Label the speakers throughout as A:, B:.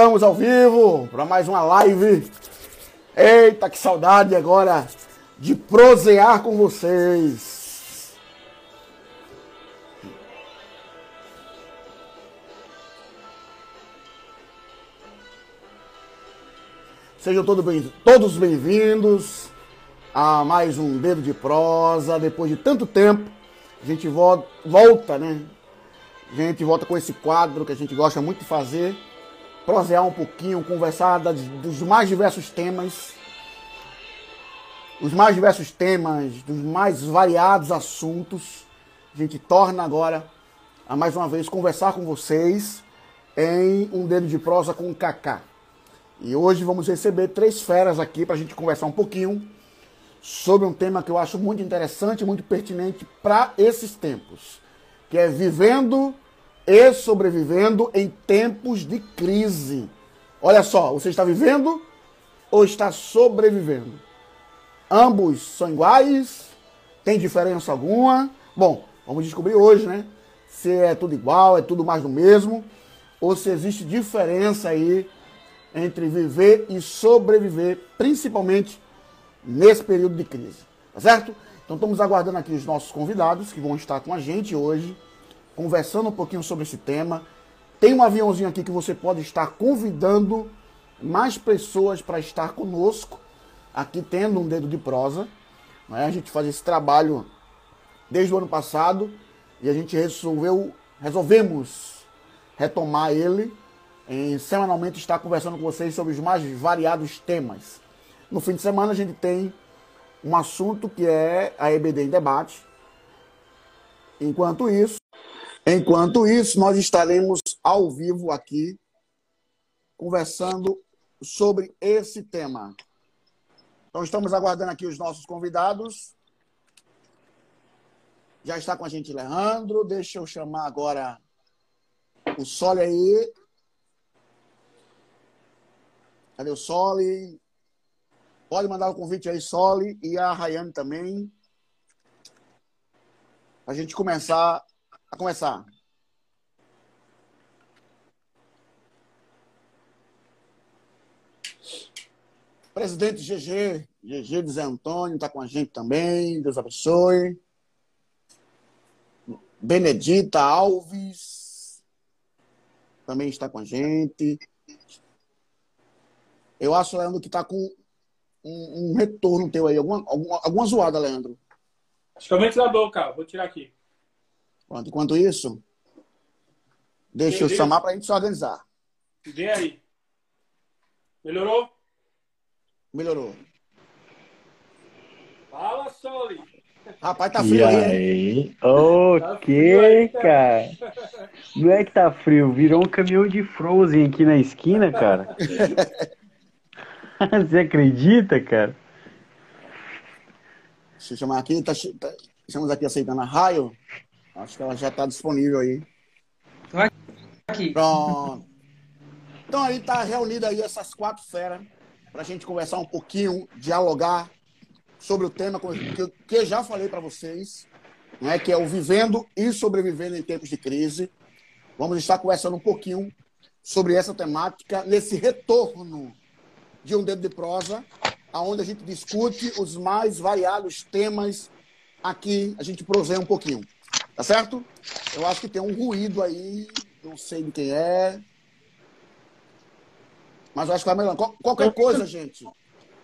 A: Estamos ao vivo para mais uma live. Eita, que saudade agora de prosear com vocês. Sejam todos bem- todos bem-vindos a mais um Dedo de Prosa. Depois de tanto tempo, a gente vo- volta, né? A gente volta com esse quadro que a gente gosta muito de fazer, prosear um pouquinho, conversar das- dos mais diversos temas, os mais diversos temas, dos mais variados assuntos. A gente torna agora, a mais uma vez, conversar com vocês em um dedo de prosa com o Kaká. E hoje vamos receber três feras aqui para a gente conversar um pouquinho sobre um tema que eu acho muito interessante, muito pertinente para esses tempos, que é vivendo e sobrevivendo em tempos de crise. Olha só, você está vivendo ou está sobrevivendo? Ambos são iguais? Tem diferença alguma? Bom, vamos descobrir hoje, né? Se é tudo igual, é tudo mais do mesmo, ou se existe diferença aí entre viver e sobreviver, principalmente nesse período de crise. Tá certo? Então estamos aguardando aqui os nossos convidados que vão estar com a gente hoje, conversando um pouquinho sobre esse tema. Tem um aviãozinho aqui que você pode estar convidando mais pessoas para estar conosco, aqui tendo um dedo de prosa. Né? A gente faz esse trabalho desde o ano passado e a gente resolveu, resolvemos retomar ele em semanalmente estar conversando com vocês sobre os mais variados temas. No fim de semana a gente tem um assunto que é a EBD em debate. Enquanto isso, enquanto isso, nós estaremos ao vivo aqui conversando sobre esse tema. Então estamos aguardando aqui os nossos convidados. Já está com a gente Leandro. Deixa eu chamar agora o Sole aí. Cadê o Sole? Pode mandar o convite aí, Sole, e a Rayane também. Pra gente começar a começar. Presidente GG, GG de Zé Antônio, está com a gente também. Deus abençoe. Benedita Alves também está com a gente. Eu acho, Leandro, que está com um, um retorno teu aí. Alguma, alguma, alguma zoada, Leandro.
B: Acho que é o ventilador, cara. Vou tirar aqui.
A: Pronto, enquanto isso, deixa eu
B: Beleza.
A: chamar para a gente se organizar.
B: Vem aí. Melhorou?
A: Melhorou.
B: Fala, Soli.
A: Rapaz, tá
C: E
A: frio aí, hein?
C: aí? O
B: Tá
C: que,
B: frio aí,
C: cara? Não é que tá frio, virou um caminhão de Frozen aqui na esquina, cara. Você acredita, cara?
A: Deixa eu chamar aqui. Tá, tá- estamos aqui aceitando a Raio. Acho que ela já está disponível aí.
D: Aqui.
A: Pronto. Então aí tá reunida aí essas quatro feras para a gente conversar um pouquinho, dialogar sobre o tema que eu, que eu já falei para vocês, né, que é o vivendo e sobrevivendo em tempos de crise. Vamos estar conversando um pouquinho sobre essa temática nesse retorno de um dedo de prosa, aonde a gente discute os mais variados temas aqui, a gente proseia um pouquinho. Tá certo? Eu acho que tem um ruído aí, não sei de quem é. Mas eu acho que vai melhor. Qual- Qualquer coisa, gente.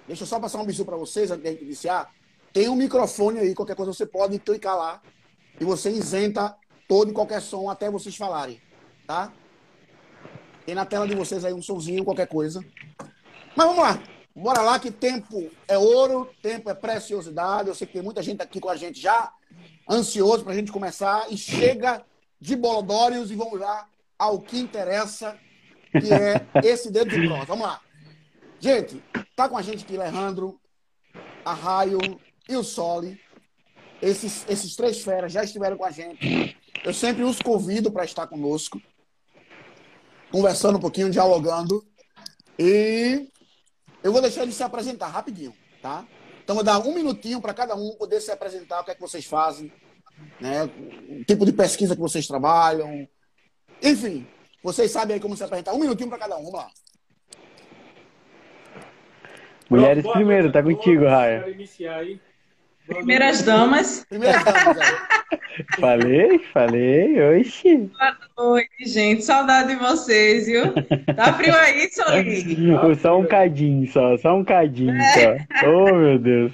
A: Deixa eu só passar um bisu para vocês antes gente iniciar. Tem um microfone aí, qualquer coisa você pode clicar lá e você isenta todo e qualquer som até vocês falarem, tá? Tem na tela de vocês aí um somzinho, qualquer coisa. Mas vamos lá. Bora lá que tempo é ouro, tempo é preciosidade. Eu sei que tem muita gente aqui com a gente já ansioso para a gente começar e chega de bolodórios e vamos lá ao que interessa, que é esse dedo de prosa. Vamos lá. Gente, tá com a gente aqui Leandro, a Raio e o Sole. Esses, esses três feras já estiveram com a gente. Eu sempre os convido para estar conosco, conversando um pouquinho, dialogando. E eu vou deixar eles se apresentar rapidinho, tá? Então, vou dar um minutinho para cada um poder se apresentar, o que é que vocês fazem, né? o tipo de pesquisa que vocês trabalham. Enfim, Vocês sabem aí como se apresentar. Um minutinho para cada um, vamos lá.
C: Mulheres primeiro, tá contigo, Raia.
B: Quero iniciar aí. Boa
D: Primeiras
B: noite.
D: damas.
A: Primeiro damas.
C: Falei, falei, oxi.
D: Oi, gente. Saudade de vocês, viu? Tá frio aí, Solinho?
C: Só um cadinho, só, só um cadinho, só. Oh, meu Deus.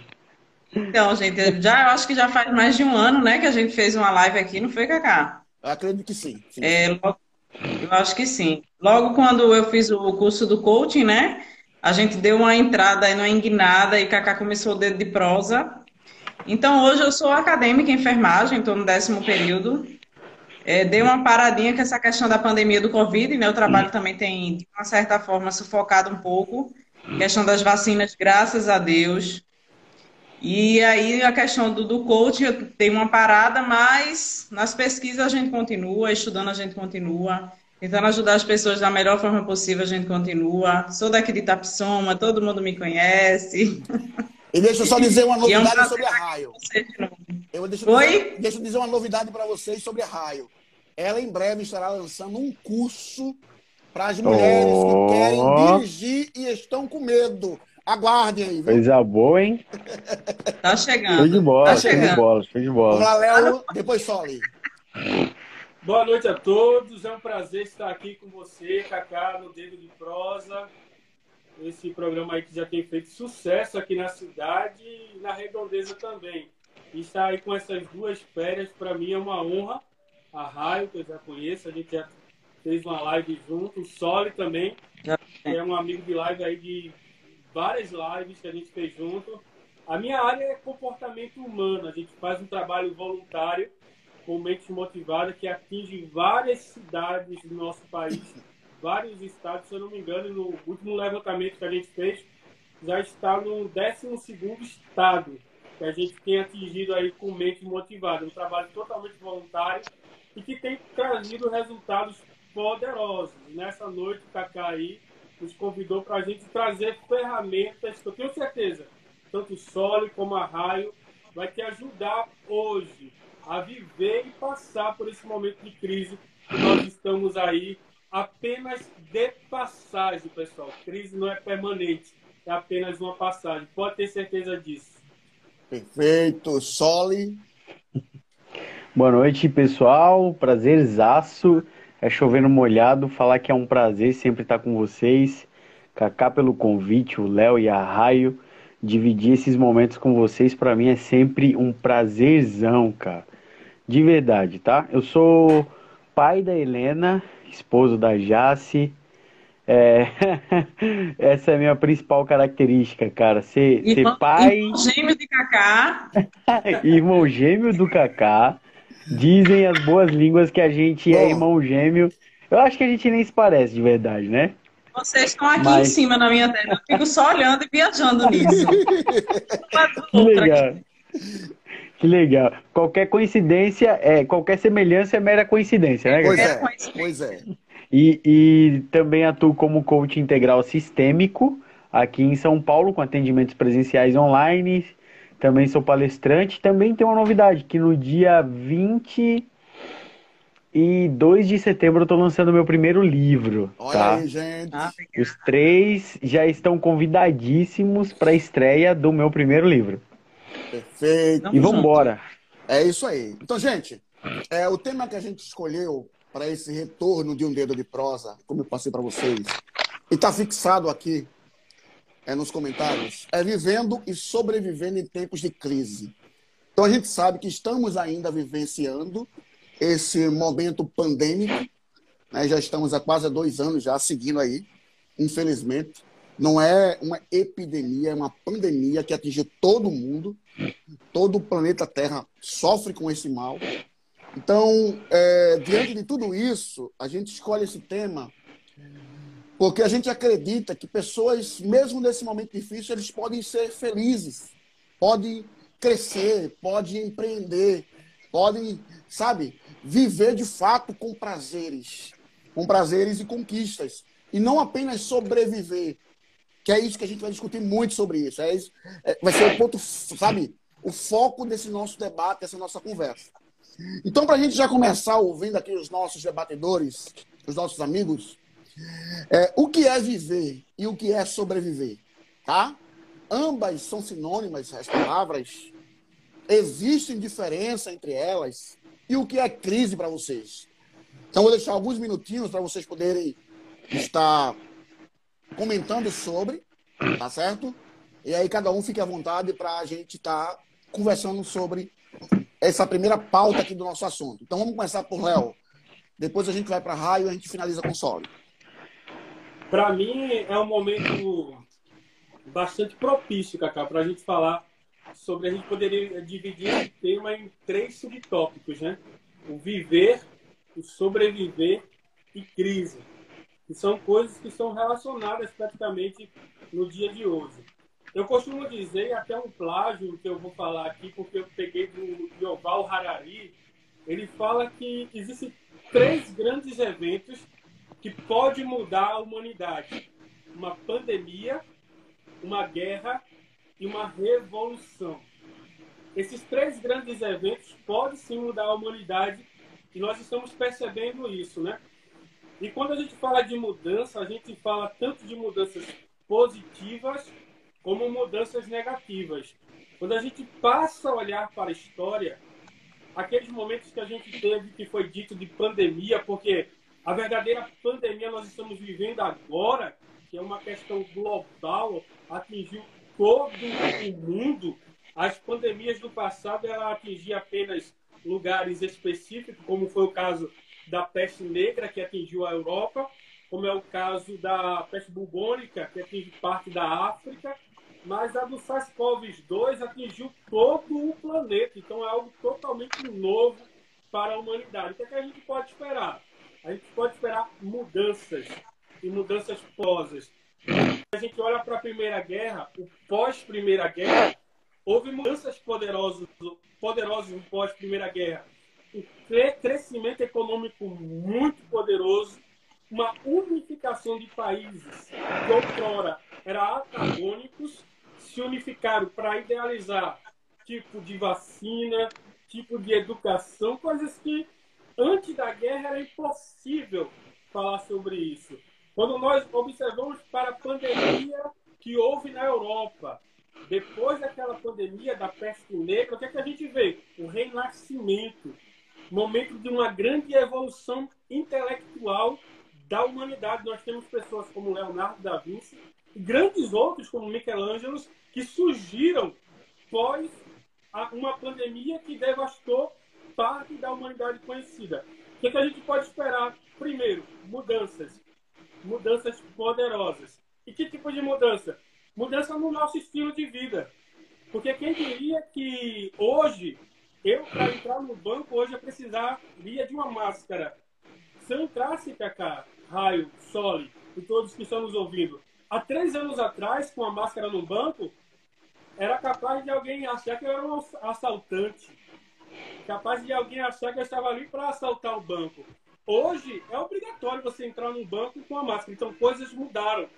D: Então, gente, eu já, eu acho que já faz mais de um ano, né, que a gente fez uma live aqui, não foi, Cacá?
A: Eu acredito que sim. sim.
D: É, logo- eu acho que sim. Logo quando eu fiz o curso do coaching, né? A gente deu uma entrada aí numa enguinada e Cacá começou o dedo de prosa. Então hoje eu sou acadêmica em enfermagem, estou no décimo período. É, dei uma paradinha com essa questão da pandemia do Covid, né? O trabalho também tem, de uma certa forma, sufocado um pouco. Questão das vacinas, graças a Deus. E aí a questão do, do coaching, eu tenho uma parada, mas nas pesquisas a gente continua, estudando a gente continua, tentando ajudar as pessoas da melhor forma possível a gente continua. Sou daqui de Itapsoma, todo mundo me conhece.
A: E deixa eu só dizer uma
D: é um
A: novidade sobre a Raio. Eu deixa,
D: Oi?
A: Deixa eu dizer uma novidade para vocês sobre a Raio. Ela em breve estará lançando um curso para as mulheres
C: Oh.
A: que querem dirigir e estão com medo. Aguardem aí, viu?
C: Coisa boa, hein?
D: Tá
C: Show de
D: chegando.
C: bola,
D: Tá
C: show de
D: chegando.
C: bola, show de
A: Vamos
C: bola.
A: lá, Léo, depois Soli.
B: Boa noite a todos. É um prazer estar aqui com você, Cacá, no Dedo de Prosa. Esse programa aí que já tem feito sucesso aqui na cidade e na redondeza também. E estar aí com essas duas férias, para mim, é uma honra. A Raio, que eu já conheço, a gente já fez uma live junto. O Soli também,
D: Já
B: que é um amigo de live aí de várias lives que a gente fez junto. A minha área é comportamento humano. A gente faz um trabalho voluntário com mentes motivadas que atinge várias cidades do nosso país, vários estados, se eu não me engano, no último levantamento que a gente fez, já está no 12º estado que a gente tem atingido aí com mente motivada. Um trabalho totalmente voluntário e que tem trazido resultados poderosos. Nessa noite, o Cacá aí nos convidou para a gente trazer ferramentas que eu tenho certeza, tanto o Sole como a Raio, vai te ajudar hoje a viver e passar por esse momento de crise que nós estamos aí apenas de passagem, pessoal. Crise não é permanente, é apenas uma passagem. Pode ter certeza disso.
A: Perfeito. Soli.
C: Boa noite, pessoal. Prazerzaço. É chovendo molhado. Falar que é um prazer sempre estar com vocês. Cacá pelo convite, o Léo e a Raio. Dividir esses momentos com vocês, para mim, é sempre um prazerzão, cara. De verdade, tá? Eu sou pai da Helena, esposo da Jace. É... Essa é a minha principal característica, cara. Ser, ser
D: Irmão,
C: pai.
D: irmão gêmeo de Cacá.
C: Irmão gêmeo do Kaká. Dizem as boas línguas que a gente é irmão gêmeo. Eu acho que a gente nem se parece de verdade, né?
D: Vocês estão aqui
C: Mas-
D: em cima na minha tela. Eu fico só olhando e viajando nisso. Uma do aqui.
C: Que legal. Qualquer coincidência, é, qualquer semelhança é mera coincidência, né?
A: Pois é. Pois é.
C: E, e também atuo como coach integral sistêmico aqui em São Paulo, com atendimentos presenciais online. Também sou palestrante. Também tem uma novidade, que no dia 22 de setembro eu estou lançando meu primeiro livro,
A: Olha
C: tá?
A: aí, gente.
D: Ah,
C: Os três já estão convidadíssimos para a estreia do meu primeiro livro.
A: Perfeito.
C: E vamos embora.
A: É isso aí. Então, gente, é, o tema que a gente escolheu para esse retorno de um dedo de prosa, como eu passei para vocês, e está fixado aqui é, nos comentários, é vivendo e sobrevivendo em tempos de crise. Então, a gente sabe que estamos ainda vivenciando esse momento pandêmico, né? já estamos há quase dois anos já seguindo aí, infelizmente. Não é uma epidemia, é uma pandemia que atingiu todo mundo todo o planeta Terra sofre com esse mal. Então, é, diante de tudo isso, a gente escolhe esse tema porque a gente acredita que pessoas, mesmo nesse momento difícil, eles podem ser felizes, podem crescer, podem empreender, podem, sabe, viver de fato com prazeres, com prazeres e conquistas, e não apenas sobreviver, que é isso que a gente vai discutir muito sobre isso. É isso é, vai ser o ponto, sabe, o foco desse nosso debate, dessa nossa conversa. Então, para a gente já começar ouvindo aqui os nossos debatedores, os nossos amigos, é, o que é viver e o que é sobreviver, tá? Ambas são sinônimas, as palavras. Existem diferença entre elas. E o que é crise para vocês? Então, vou deixar alguns minutinhos para vocês poderem estar comentando sobre, tá certo? E aí cada um fique à vontade para a gente estar tá conversando sobre essa primeira pauta aqui do nosso assunto. Então vamos começar por Léo. Depois a gente vai para raio e a gente finaliza com o Sólio.
B: Para mim é um momento bastante propício, Cacá, para a gente falar sobre. A gente poderia dividir esse tema em três subtópicos, né? O viver, o sobreviver e crise. Que são coisas que são relacionadas praticamente no dia de hoje. Eu costumo dizer, até um plágio que eu vou falar aqui, porque eu peguei do Yoval Harari, ele fala que existem três grandes eventos que podem mudar a humanidade. Uma pandemia, uma guerra e uma revolução. Esses três grandes eventos podem sim mudar a humanidade e nós estamos percebendo isso, né? E quando a gente fala de mudança, a gente fala tanto de mudanças positivas como mudanças negativas. Quando a gente passa a olhar para a história, aqueles momentos que a gente teve que foi dito de pandemia, porque a verdadeira pandemia nós estamos vivendo agora, que é uma questão global, atingiu todo o mundo. As pandemias do passado ela atingia apenas lugares específicos, como foi o caso da peste negra que atingiu a Europa, como é o caso da peste bubônica que atinge parte da África, mas a do SARS-CoV-2 atingiu todo o planeta, então é algo totalmente novo para a humanidade. O que, é a gente pode esperar? A gente pode esperar mudanças e mudanças posas. A gente olha para a Primeira Guerra, o pós-Primeira Guerra, houve mudanças poderosas, poderosas no pós-Primeira Guerra. Crescimento econômico muito poderoso, uma unificação de países que outrora eram antagônicos se unificaram para idealizar tipo de vacina, tipo de educação, coisas que antes da guerra era impossível falar sobre isso. Quando nós observamos para a pandemia que houve na Europa, depois daquela pandemia da peste negra, o que, é que a gente vê? O renascimento, momento de uma grande evolução intelectual da humanidade. Nós temos pessoas como Leonardo da Vinci e grandes outros como Michelangelo que surgiram pós uma pandemia que devastou parte da humanidade conhecida. O que, é que a gente pode esperar? Primeiro, mudanças. Mudanças poderosas. E que tipo de mudança? Mudança no nosso estilo de vida. Porque quem diria que hoje, eu, para entrar no banco, hoje eu precisaria de uma máscara. Se eu entrasse, cá, Raio, Sole e todos que estão nos ouvindo, há três anos atrás, com a máscara no banco, era capaz de alguém achar que eu era um assaltante. Capaz de alguém achar que eu estava ali para assaltar o banco. Hoje é obrigatório você entrar no banco com a máscara. Então coisas mudaram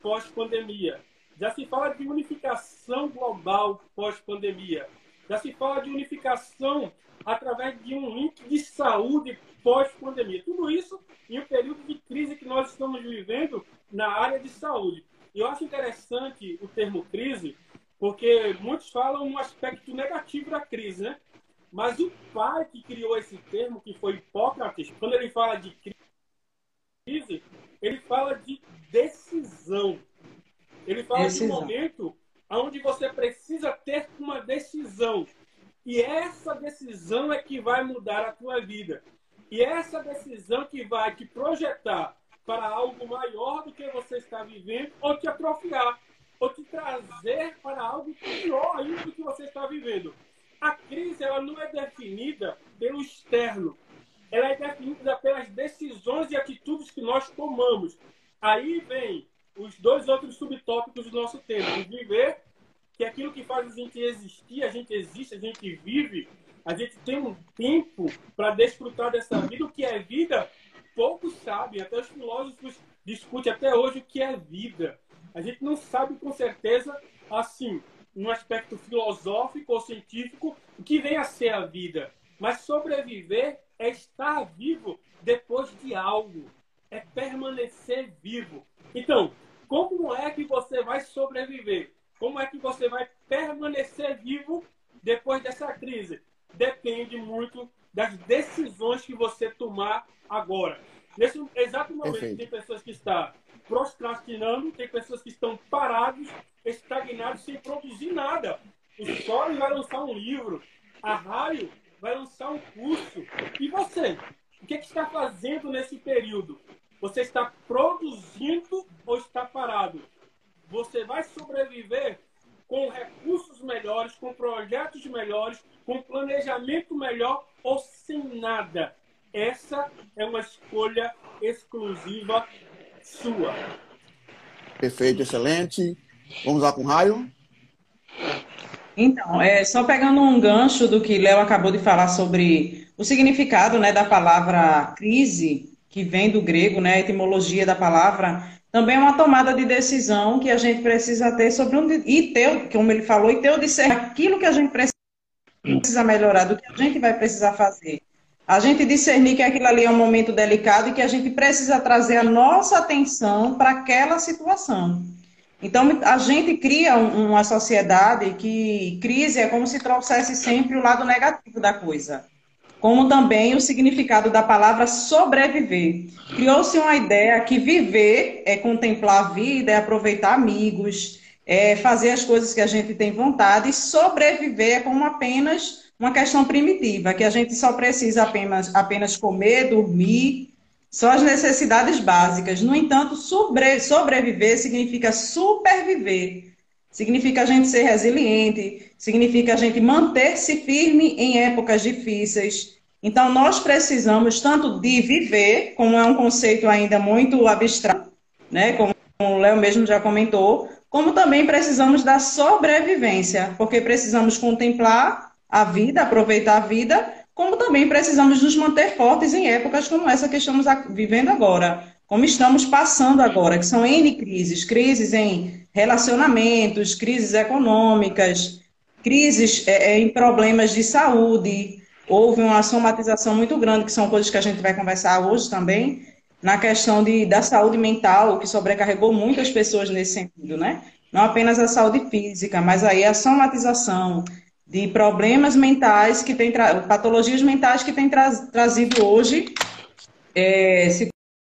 B: pós-pandemia. Já se fala de unificação global pós-pandemia. Já se fala de unificação através de um link de saúde pós-pandemia. Tudo isso em um período de crise que nós estamos vivendo na área de saúde. E eu acho interessante o termo crise, porque muitos falam um aspecto negativo da crise, né? Mas o pai que criou esse termo, que foi Hipócrates, quando ele fala de crise, ele fala de decisão. Ele fala decisão. de um momento onde você precisa ter uma decisão. E essa decisão é que vai mudar a tua vida. E essa decisão que vai te projetar para algo maior do que você está vivendo ou te atrofiar ou te trazer para algo pior ainda do que você está vivendo. A crise ela não é definida pelo externo, ela é definida pelas decisões e atitudes que nós tomamos. Aí vem os dois outros subtópicos do nosso tema: o viver, que é aquilo que faz a gente existir, a gente existe, a gente vive, a gente tem um tempo para desfrutar dessa vida. O que é vida, poucos sabem, até os filósofos discutem até hoje o que é vida. A gente não sabe com certeza, assim, no aspecto filosófico ou científico, o que vem a ser a vida. Mas sobreviver é estar vivo depois de algo. é permanecer vivo. Então, como é que você vai sobreviver? Como é que você vai permanecer vivo depois dessa crise? Depende muito das decisões que você tomar agora. Nesse exato momento, Perfeito. tem pessoas que estão procrastinando, tem pessoas que estão parados, estagnados, sem produzir nada. O Sole vai lançar um livro, a Raio vai lançar um curso. E você? O que, é que está fazendo nesse período? Você está produzindo ou está parado? Você vai sobreviver com recursos melhores, com projetos melhores, com planejamento melhor ou sem nada? Essa é uma escolha exclusiva sua.
A: Perfeito, excelente. Vamos lá com o raio.
D: Então, é, só pegando um gancho do que Léo acabou de falar sobre o significado né, da palavra crise, que vem do grego, né, a etimologia da palavra, também é uma tomada de decisão que a gente precisa ter sobre onde, e ter, como ele falou, e ter o discernimento aquilo que a gente precisa melhorar, do que a gente vai precisar fazer. A gente discernir que aquilo ali é um momento delicado e que a gente precisa trazer a nossa atenção para aquela situação. Então, a gente cria uma sociedade que crise é como se trouxesse sempre o lado negativo da coisa como também o significado da palavra sobreviver. Criou-se uma ideia que viver é contemplar a vida, é aproveitar amigos, é fazer as coisas que a gente tem vontade, e sobreviver é como apenas uma questão primitiva, que a gente só precisa apenas, apenas comer, dormir, só as necessidades básicas. No entanto, sobre, sobreviver significa superviver. Significa a gente ser resiliente, significa a gente manter-se firme em épocas difíceis. Então, nós precisamos tanto de viver, como é um conceito ainda muito abstrato, né? como o Léo mesmo já comentou, como também precisamos da sobrevivência, porque precisamos contemplar a vida, aproveitar a vida, como também precisamos nos manter fortes em épocas como essa que estamos vivendo agora, como estamos passando agora, que são N crises, crises em relacionamentos, crises econômicas, crises é, é, em problemas de saúde. Houve uma somatização muito grande, que são coisas que a gente vai conversar hoje também, na questão de, da saúde mental, que sobrecarregou muitas pessoas nesse sentido, né? Não apenas a saúde física, mas aí a somatização de problemas mentais que tem patologias mentais que tem tra trazido hoje é,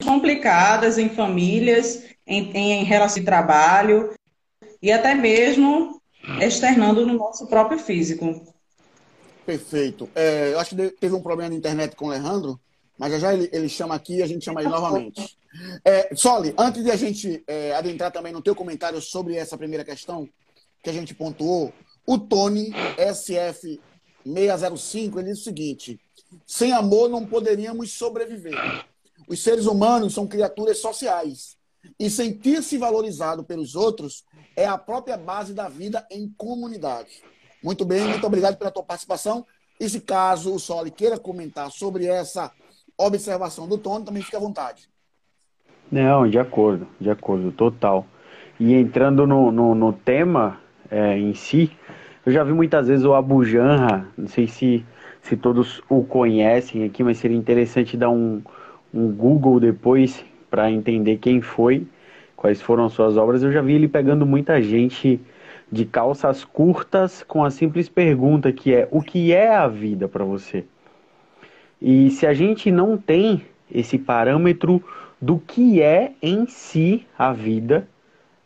D: complicadas em famílias em, em relação de trabalho e até mesmo externando no nosso próprio físico.
A: Perfeito. É, eu acho que teve um problema na internet com o Alejandro, mas já, já ele, ele chama aqui e a gente chama ele novamente. É, Soli, antes de a gente é, adentrar também no teu comentário sobre essa primeira questão que a gente pontuou, o Tony SF605 ele diz o seguinte: sem amor não poderíamos sobreviver. Os seres humanos são criaturas sociais. E sentir-se valorizado pelos outros é a própria base da vida em comunidade. Muito bem, muito obrigado pela tua participação. E se caso o Soli queira comentar sobre essa observação do Tony, também fique à vontade.
C: Não, de acordo, de acordo, total. E entrando no, no, no tema é, em si, eu já vi muitas vezes o Abu Janra, não sei se, se todos o conhecem aqui, mas seria interessante dar um, um Google depois para entender quem foi, quais foram suas obras. Eu já vi ele pegando muita gente de calças curtas com a simples pergunta que é: o que é a vida para você? E se a gente não tem esse parâmetro do que é em si a vida,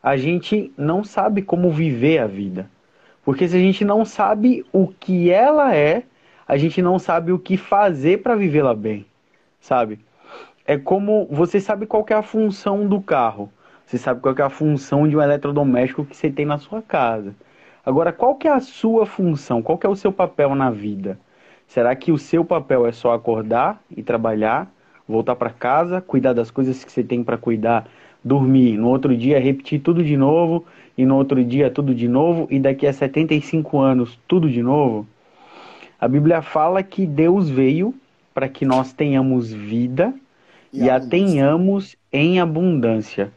C: a gente não sabe como viver a vida. Porque se a gente não sabe o que ela é, a gente não sabe o que fazer para vivê-la bem, sabe? É como você sabe qual é a função do carro. Você sabe qual é a função de um eletrodoméstico que você tem na sua casa. Agora, qual que é a sua função? Qual que é o seu papel na vida? Será que o seu papel é só acordar e trabalhar, voltar para casa, cuidar das coisas que você tem para cuidar, dormir, no outro dia repetir tudo de novo, e no outro dia tudo de novo, e daqui a 75 anos tudo de novo? A Bíblia fala que Deus veio para que nós tenhamos vida e, a tenhamos em abundância.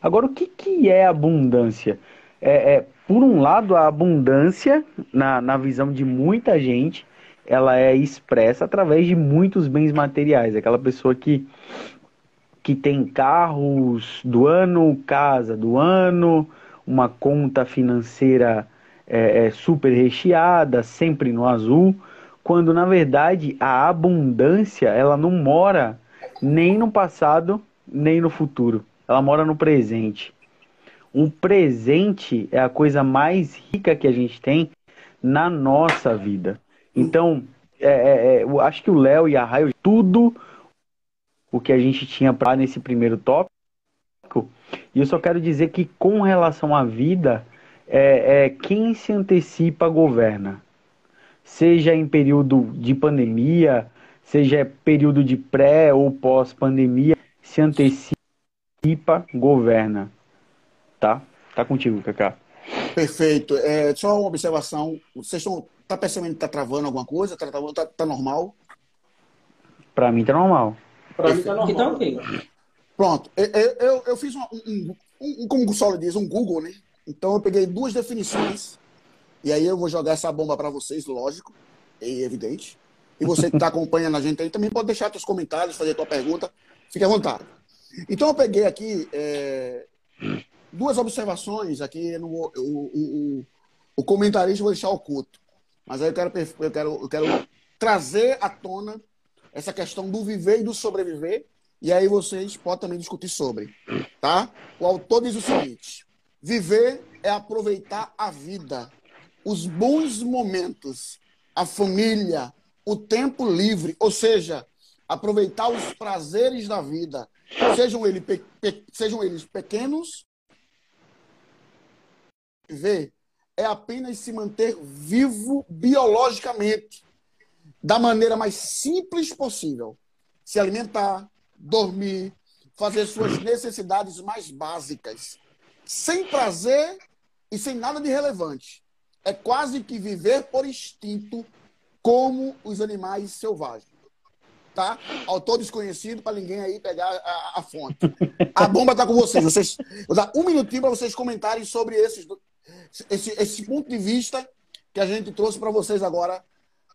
C: Agora, o que, que é abundância? É, é, por um lado, a abundância, na, na visão de muita gente, ela é expressa através de muitos bens materiais. Aquela pessoa que, que tem carros do ano, casa do ano, uma conta financeira é, é, super recheada, sempre no azul, quando na verdade a abundância ela não mora nem no passado nem no futuro, ela mora no presente. Um presente é a coisa mais rica que a gente tem na nossa vida. Então, é, é, é eu acho que o Léo e a Raio, tudo o que a gente tinha para nesse primeiro tópico. E eu só quero dizer que, com relação à vida, é, é, quem se antecipa governa. Seja em período de pandemia, seja período de pré ou pós-pandemia, se antecipa, governa. Tá? Tá contigo, Cacá.
A: Perfeito. É, só uma observação. Vocês estão. Tá percebendo que tá travando alguma coisa? Tá, tá, tá, tá normal?
C: Para mim tá normal.
B: Para mim tá normal. Então,
D: ok.
A: Pronto. Eu, eu, eu fiz um, um, um, como o Solo diz, um Google, né? Então eu peguei duas definições e aí eu vou jogar essa bomba para vocês, lógico, é evidente. E você que está acompanhando a gente aí também pode deixar seus comentários, fazer tua pergunta, fique à vontade. Então eu peguei aqui é, duas observações aqui no o, o, o comentarista vou deixar oculto, mas aí eu quero eu quero eu quero trazer à tona essa questão do viver e do sobreviver e aí vocês podem também discutir sobre, tá? O autor diz o seguinte: viver é aproveitar a vida, os bons momentos, a família, o tempo livre, ou seja, aproveitar os prazeres da vida, sejam, ele, pe, pe, sejam eles pequenos. Viver é apenas se manter vivo biologicamente, da maneira mais simples possível. Se alimentar, dormir, fazer suas necessidades mais básicas, sem prazer e sem nada de relevante. É quase que viver por instinto, como os animais selvagens. Tá? Autor desconhecido para ninguém aí pegar a, a fonte. A bomba está com vocês. vocês. Vou dar um minutinho para vocês comentarem sobre esses, esse, esse ponto de vista que a gente trouxe para vocês agora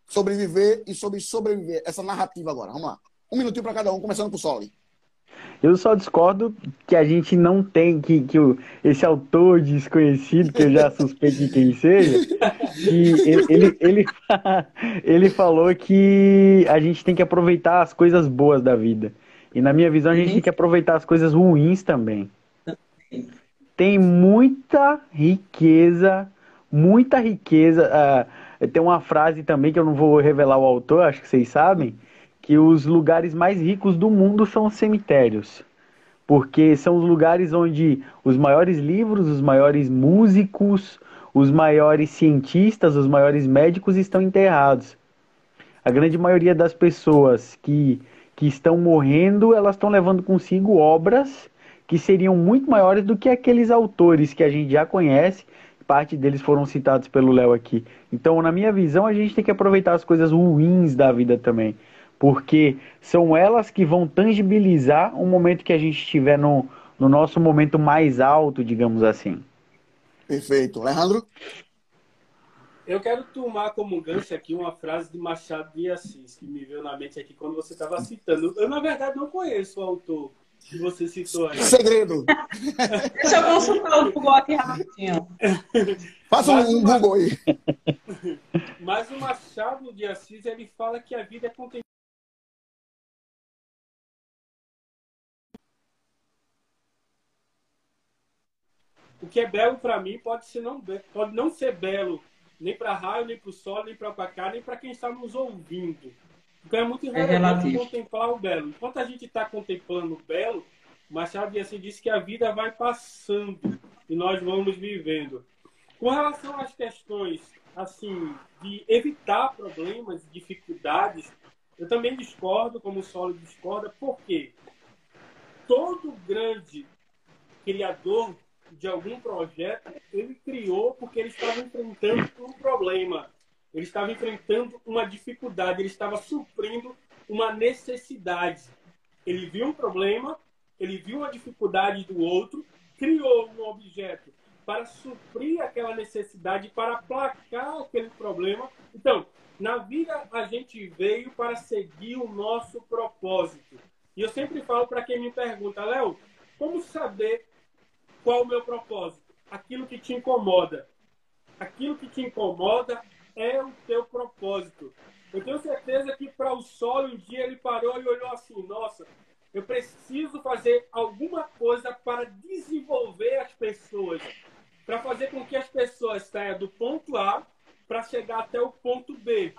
A: sobre viver e sobre sobreviver. Essa narrativa agora. Vamos lá. Um minutinho para cada um, começando com o Soli.
C: Eu só discordo que a gente não tem, que, que o, esse autor desconhecido, que eu já suspeito de quem seja, que ele, ele, ele, ele falou que a gente tem que aproveitar as coisas boas da vida. E na minha visão, a gente tem que aproveitar as coisas ruins também. Tem muita riqueza, muita riqueza. Uh, tem uma frase também que eu não vou revelar o autor, acho que vocês sabem, que os lugares mais ricos do mundo são os cemitérios. Porque são os lugares onde os maiores livros, os maiores músicos, os maiores cientistas, os maiores médicos estão enterrados. A grande maioria das pessoas que, que estão morrendo, elas estão levando consigo obras que seriam muito maiores do que aqueles autores que a gente já conhece. Parte deles foram citados pelo Léo aqui. Então, na minha visão, a gente tem que aproveitar as coisas ruins da vida também porque são elas que vão tangibilizar o momento que a gente estiver no, no nosso momento mais alto, digamos assim.
A: Perfeito. Alejandro?
B: Eu quero tomar como gancho aqui uma frase de Machado de Assis, que me veio na mente aqui quando você estava citando. Eu, na verdade, não conheço o autor que você citou aí.
A: Segredo.
D: Deixa eu consultar o Google aqui rapidinho.
A: Faça um, um Google aí.
B: Mas o Machado de Assis, ele fala que a vida é contemplada o que é belo para mim pode, ser não, pode não ser belo nem para raio, nem para o sol, nem para o Pacá, nem para quem está nos ouvindo. Então é muito é relativo contemplar o belo. Enquanto a gente está contemplando o belo, Machado de Assis disse que a vida vai passando e nós vamos vivendo. Com relação às questões assim de evitar problemas, dificuldades, eu também discordo, como o Solo discorda, porque todo grande criador de algum projeto, ele criou porque ele estava enfrentando um problema. Ele estava enfrentando uma dificuldade, ele estava suprindo uma necessidade. Ele viu um problema, ele viu uma dificuldade do outro, criou um objeto para suprir aquela necessidade, para aplacar aquele problema. Então, na vida a gente veio para seguir o nosso propósito. E eu sempre falo para quem me pergunta, Léo, como saber qual o meu propósito? Aquilo que te incomoda. Aquilo que te incomoda é o teu propósito. Eu tenho certeza que para o Sol um dia ele parou e olhou assim: nossa, eu preciso fazer alguma coisa para desenvolver as pessoas, para fazer com que as pessoas saiam do ponto A para chegar até o ponto B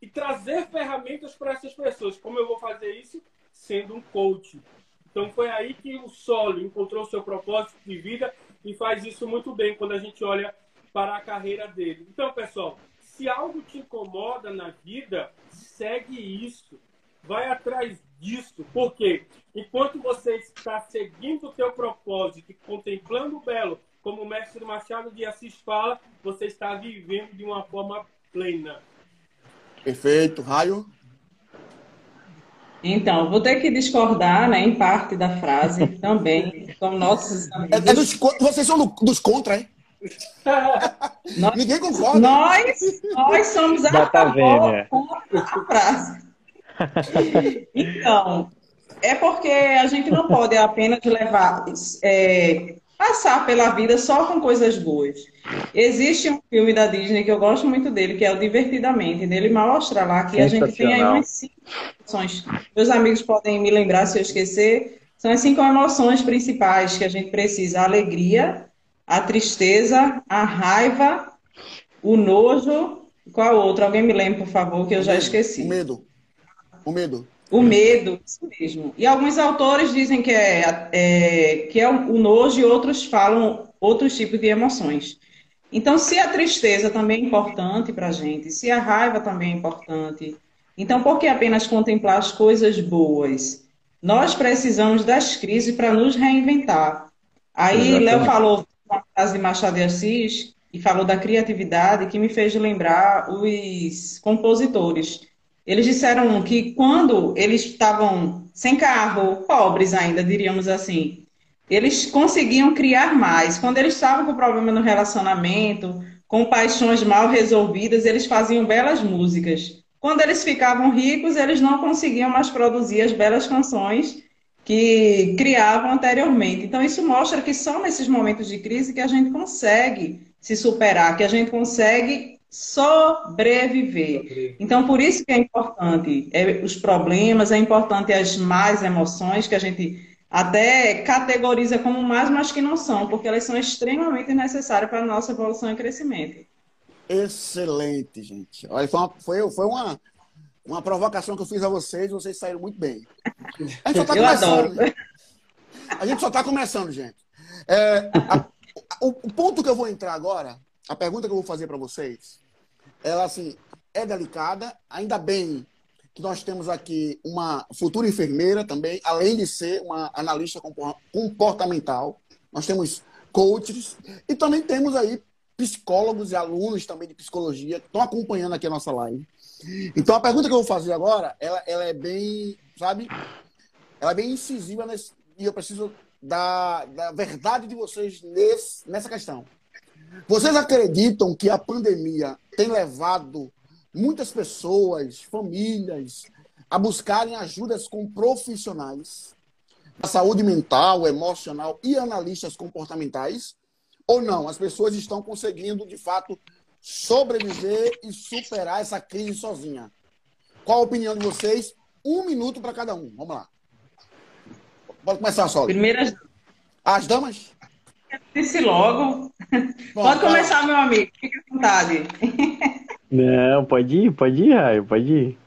B: e trazer ferramentas para essas pessoas. Como eu vou fazer isso? Sendo um coach. Então foi aí que o Solo encontrou seu propósito de vida e faz isso muito bem quando a gente olha para a carreira dele. Então, pessoal, se algo te incomoda na vida, segue isso. Vai atrás disso. Porque enquanto você está seguindo o teu propósito contemplando o belo, como o mestre Machado de Assis fala, você está vivendo de uma forma plena.
A: Perfeito. Raio?
D: Então, vou ter que discordar, né, em parte da frase também, como nossos amigos. É, é dos,
A: vocês são do, dos contra, hein? nós, Ninguém concorda.
D: Nós, nós somos a
C: tá favor
D: contra a frase. Então, é porque a gente não pode apenas levar, é, passar pela vida só com coisas boas. Existe um filme da Disney que eu gosto muito dele, que é o Divertidamente. Ele mostra lá que a gente tem aí umas cinco emoções. Meus amigos podem me lembrar se eu esquecer. São as cinco emoções principais que a gente precisa: a alegria, a tristeza, a raiva, o nojo. Qual outro? Alguém me lembra, por favor, que eu já esqueci.
A: O medo. O medo.
D: O medo, isso mesmo. E alguns autores dizem que é, é, que é o nojo e outros falam outros tipos de emoções. Então, se a tristeza também é importante para a gente, se a raiva também é importante, então por que apenas contemplar as coisas boas? Nós precisamos das crises para nos reinventar. Aí, Léo falou uma frase de Machado de Assis e falou da criatividade que me fez lembrar os compositores eles disseram que quando eles estavam sem carro, pobres ainda, diríamos assim, eles conseguiam criar mais. Quando eles estavam com problema no relacionamento, com paixões mal resolvidas, eles faziam belas músicas. Quando eles ficavam ricos, eles não conseguiam mais produzir as belas canções que criavam anteriormente. Então, isso mostra que são nesses momentos de crise que a gente consegue se superar, que a gente consegue sobreviver. Então, por isso que é importante é, os problemas, é importante as más emoções, que a gente até categoriza como más, mas que não são, porque elas são extremamente necessárias para a nossa evolução e crescimento.
A: Excelente, gente. Olha, foi uma, foi, foi uma, uma provocação que eu fiz a vocês, vocês saíram muito bem. A gente só está começando. Adoro. A gente só está começando, gente. É, a, o, o ponto que eu vou entrar agora a pergunta que eu vou fazer para vocês, ela assim é delicada. Ainda bem que nós temos aqui uma futura enfermeira também, além de ser uma analista comportamental. Nós temos coaches e também temos aí psicólogos e alunos também de psicologia que estão acompanhando aqui a nossa live. Então a pergunta que eu vou fazer agora, ela, ela é bem, sabe? Ela é bem incisiva nesse, e eu preciso da, da verdade de vocês nesse, nessa questão. Vocês acreditam que a pandemia tem levado muitas pessoas, famílias, a buscarem ajudas com profissionais da saúde mental, emocional e analistas comportamentais? Ou não? As pessoas estão conseguindo, de fato, sobreviver e superar essa crise sozinha? Qual a opinião de vocês? Um minuto para cada um. Vamos lá. Pode começar, Sol.
D: Primeiras.
A: As damas?
D: Disse logo. Bom, pode começar, meu amigo. Fique à vontade.
C: Não, pode ir, pode ir, Raio, pode ir.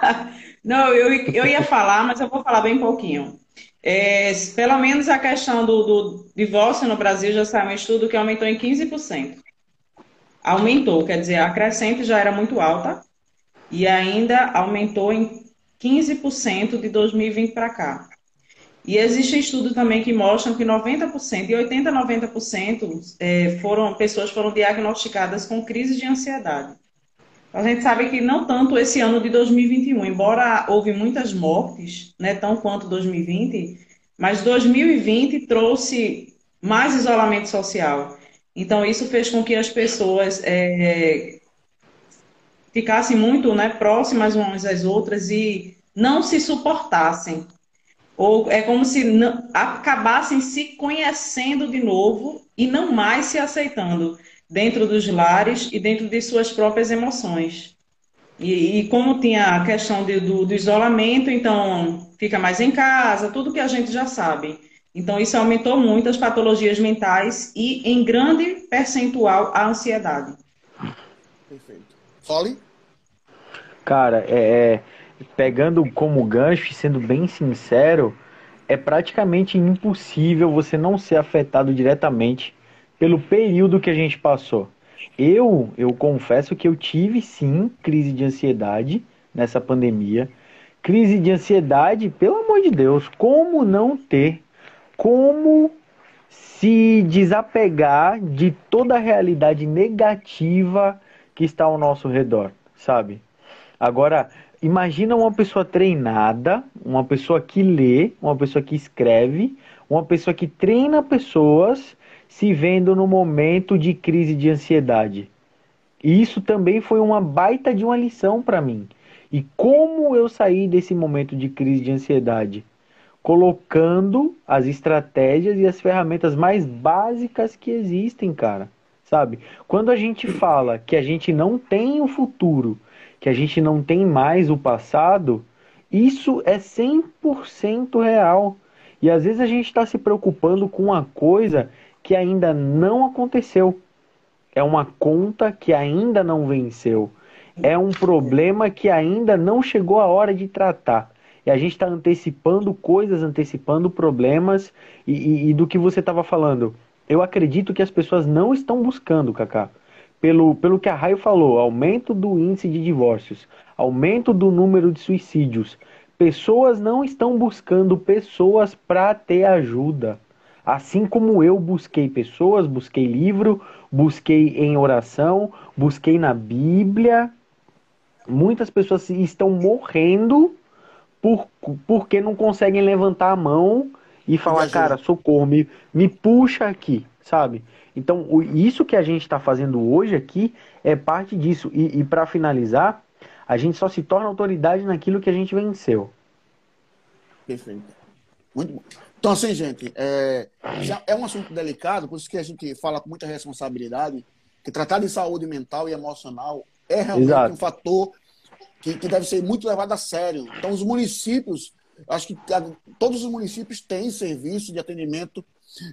D: Não, eu, eu ia falar, mas eu vou falar bem pouquinho. É, pelo menos a questão do, do, divórcio no Brasil já saiu um estudo que aumentou em 15%. Aumentou, quer dizer, a crescente já era muito alta e ainda aumentou em 15% de 2020 para cá. E existe estudo também que mostram que 90%, de 80% a 90% é, foram, pessoas foram diagnosticadas com crise de ansiedade. A gente sabe que não tanto esse ano de 2021, embora houve muitas mortes, né, tão quanto 2020, mas 2020 trouxe mais isolamento social. Então, isso fez com que as pessoas é, ficassem muito né, próximas umas às outras e não se suportassem. Ou é como se não, acabassem se conhecendo de novo e não mais se aceitando dentro dos lares e dentro de suas próprias emoções. E, e como tinha a questão de, do, do isolamento, então fica mais em casa, tudo que a gente já sabe. Então, isso aumentou muito as patologias mentais e, em grande percentual, a ansiedade.
A: Perfeito. Fole?
C: Cara, é, é, pegando como gancho e sendo bem sincero, é praticamente impossível você não ser afetado diretamente pelo período que a gente passou. Eu, eu confesso que eu tive sim crise de ansiedade nessa pandemia. Crise de ansiedade, pelo amor de Deus, como não ter? Como se desapegar de toda a realidade negativa que está ao nosso redor, sabe? Agora, imagina uma pessoa treinada, uma pessoa que lê, uma pessoa que escreve, uma pessoa que treina pessoas se vendo no momento de crise de ansiedade. E isso também foi uma baita de uma lição para mim. E como eu saí desse momento de crise de ansiedade? Colocando as estratégias e as ferramentas mais básicas que existem, cara. Sabe? Quando a gente fala que a gente não tem o futuro, que a gente não tem mais o passado, isso é 100% real. E às vezes a gente está se preocupando com uma coisa que ainda não aconteceu. É uma conta que ainda não venceu. É um problema que ainda não chegou a hora de tratar. E a gente está antecipando coisas, antecipando problemas. E, e, e do que você estava falando, eu acredito que as pessoas não estão buscando, Kaká. Pelo, pelo que a Raio falou, aumento do índice de divórcios, aumento do número de suicídios. Pessoas não estão buscando pessoas para ter ajuda. Assim como eu busquei pessoas, busquei livro, busquei em oração, busquei na Bíblia. Muitas pessoas estão morrendo por, porque não conseguem levantar a mão e falar, cara, socorro, me, me puxa aqui, sabe? Então, o, isso que a gente está fazendo hoje aqui é parte disso. E, e para finalizar, a gente só se torna autoridade naquilo que a gente venceu.
A: Perfeito. Muito bom. Então, assim, gente, é, é um assunto delicado, por isso que a gente fala com muita responsabilidade, que tratar de saúde mental e emocional é realmente Exato. um fator que, que deve ser muito levado a sério. Então, os municípios, acho que todos os municípios têm serviço de atendimento,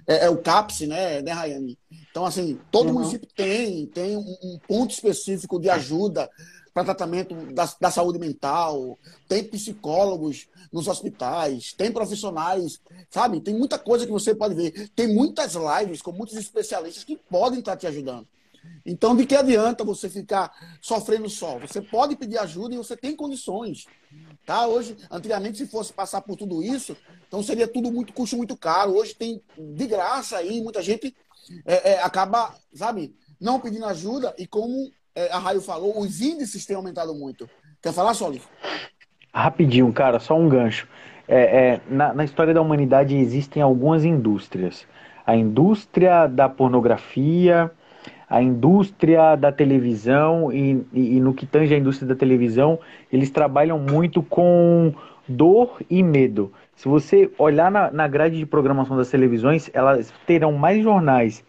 A: é, é o CAPS, né, né, Rayane? Então, assim, todo uhum. município tem, tem um, um ponto específico de ajuda para tratamento da, da, saúde mental, tem psicólogos nos hospitais, tem profissionais, sabe? Tem muita coisa que você pode ver. Tem muitas lives com muitos especialistas que podem estar te ajudando. Então, de que adianta você ficar sofrendo só? Você pode pedir ajuda e você tem condições. Tá? Hoje, antigamente, se fosse passar por tudo isso, então seria tudo muito custo muito caro. Hoje tem de graça aí, muita gente é, é, acaba, sabe, não pedindo ajuda e como é, a Raio falou, os índices têm aumentado muito. Quer falar, Soli?
C: Rapidinho, cara, só um gancho. É, é, na, na, história da humanidade existem algumas indústrias. A indústria da pornografia, a indústria da televisão e, e, e no que tange a indústria da televisão, eles trabalham muito com dor e medo. Se você olhar na, na grade de programação das televisões, elas terão mais jornais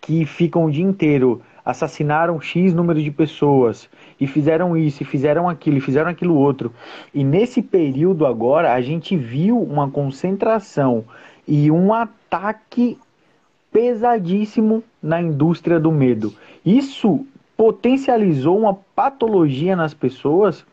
C: que ficam o dia inteiro assassinaram X número de pessoas e fizeram isso, e fizeram aquilo, e fizeram aquilo outro. E nesse período agora, a gente viu uma concentração e um ataque pesadíssimo na indústria do medo. Isso potencializou uma patologia nas pessoas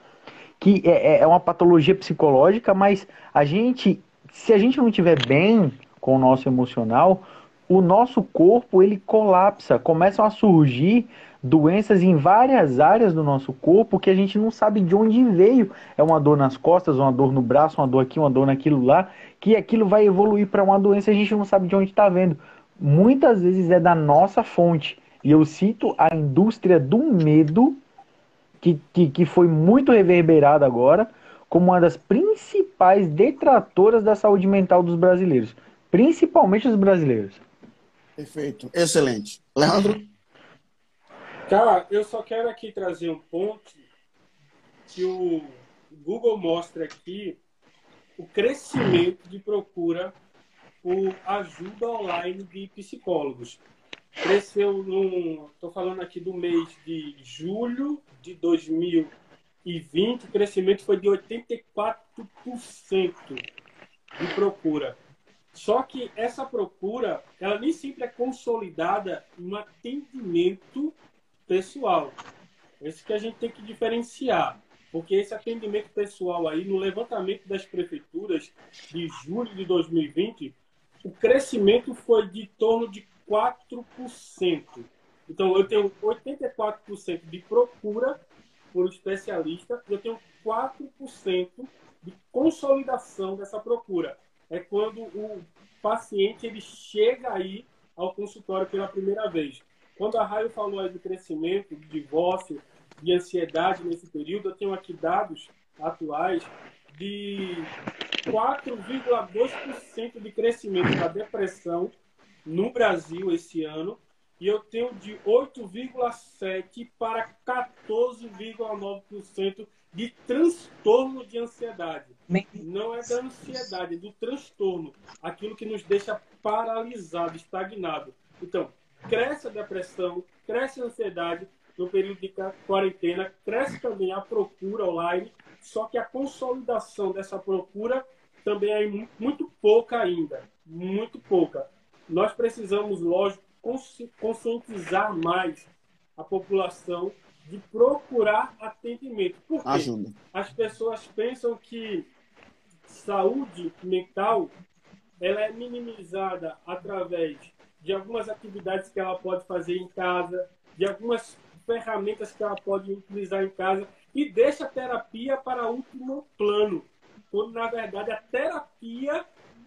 C: que é, é, é uma patologia psicológica, mas a gente, se a gente não estiver bem com o nosso emocional, o nosso corpo ele colapsa, começam a surgir doenças em várias áreas do nosso corpo que a gente não sabe de onde veio. É uma dor nas costas, uma dor no braço, uma dor aqui, uma dor naquilo lá, que aquilo vai evoluir para uma doença a gente não sabe de onde está vendo. Muitas vezes é da nossa fonte. E eu cito a indústria do medo, que, que, que foi muito reverberada agora, como uma das principais detratoras da saúde mental dos brasileiros, principalmente os brasileiros.
A: Perfeito, excelente. Leandro?
B: Cara, eu só quero aqui trazer um ponto que o Google mostra aqui o crescimento de procura por ajuda online de psicólogos. Cresceu no. Estou falando aqui do mês de julho de 2020, o crescimento foi de 84% de procura. Só que essa procura, ela nem sempre é consolidada um atendimento pessoal. Esse que a gente tem que diferenciar. Porque esse atendimento pessoal aí, no levantamento das prefeituras de julho de 2020, o crescimento foi de torno de 4%. Então, eu tenho 84% de procura por especialista e eu tenho 4% de consolidação dessa procura. É quando o paciente ele chega aí ao consultório pela primeira vez. Quando a Raio falou aí do crescimento, de divórcio, de ansiedade nesse período, eu tenho aqui dados atuais de 4,2% de crescimento da depressão no Brasil esse ano e eu tenho de 8,7% para 14,9% de transtorno de ansiedade. Não é da ansiedade, é do transtorno. Aquilo que nos deixa paralisado, estagnado. Então, cresce a depressão, cresce a ansiedade no período de quarentena, cresce também a procura online, só que a consolidação dessa procura também é muito pouca ainda. Muito pouca. Nós precisamos, lógico, conscientizar mais a população de procurar atendimento. Por quê?
A: Ajuda.
B: As pessoas pensam que saúde mental ela é minimizada através de algumas atividades que ela pode fazer em casa, de algumas ferramentas que ela pode utilizar em casa e deixa a terapia para último plano. Quando na verdade a terapia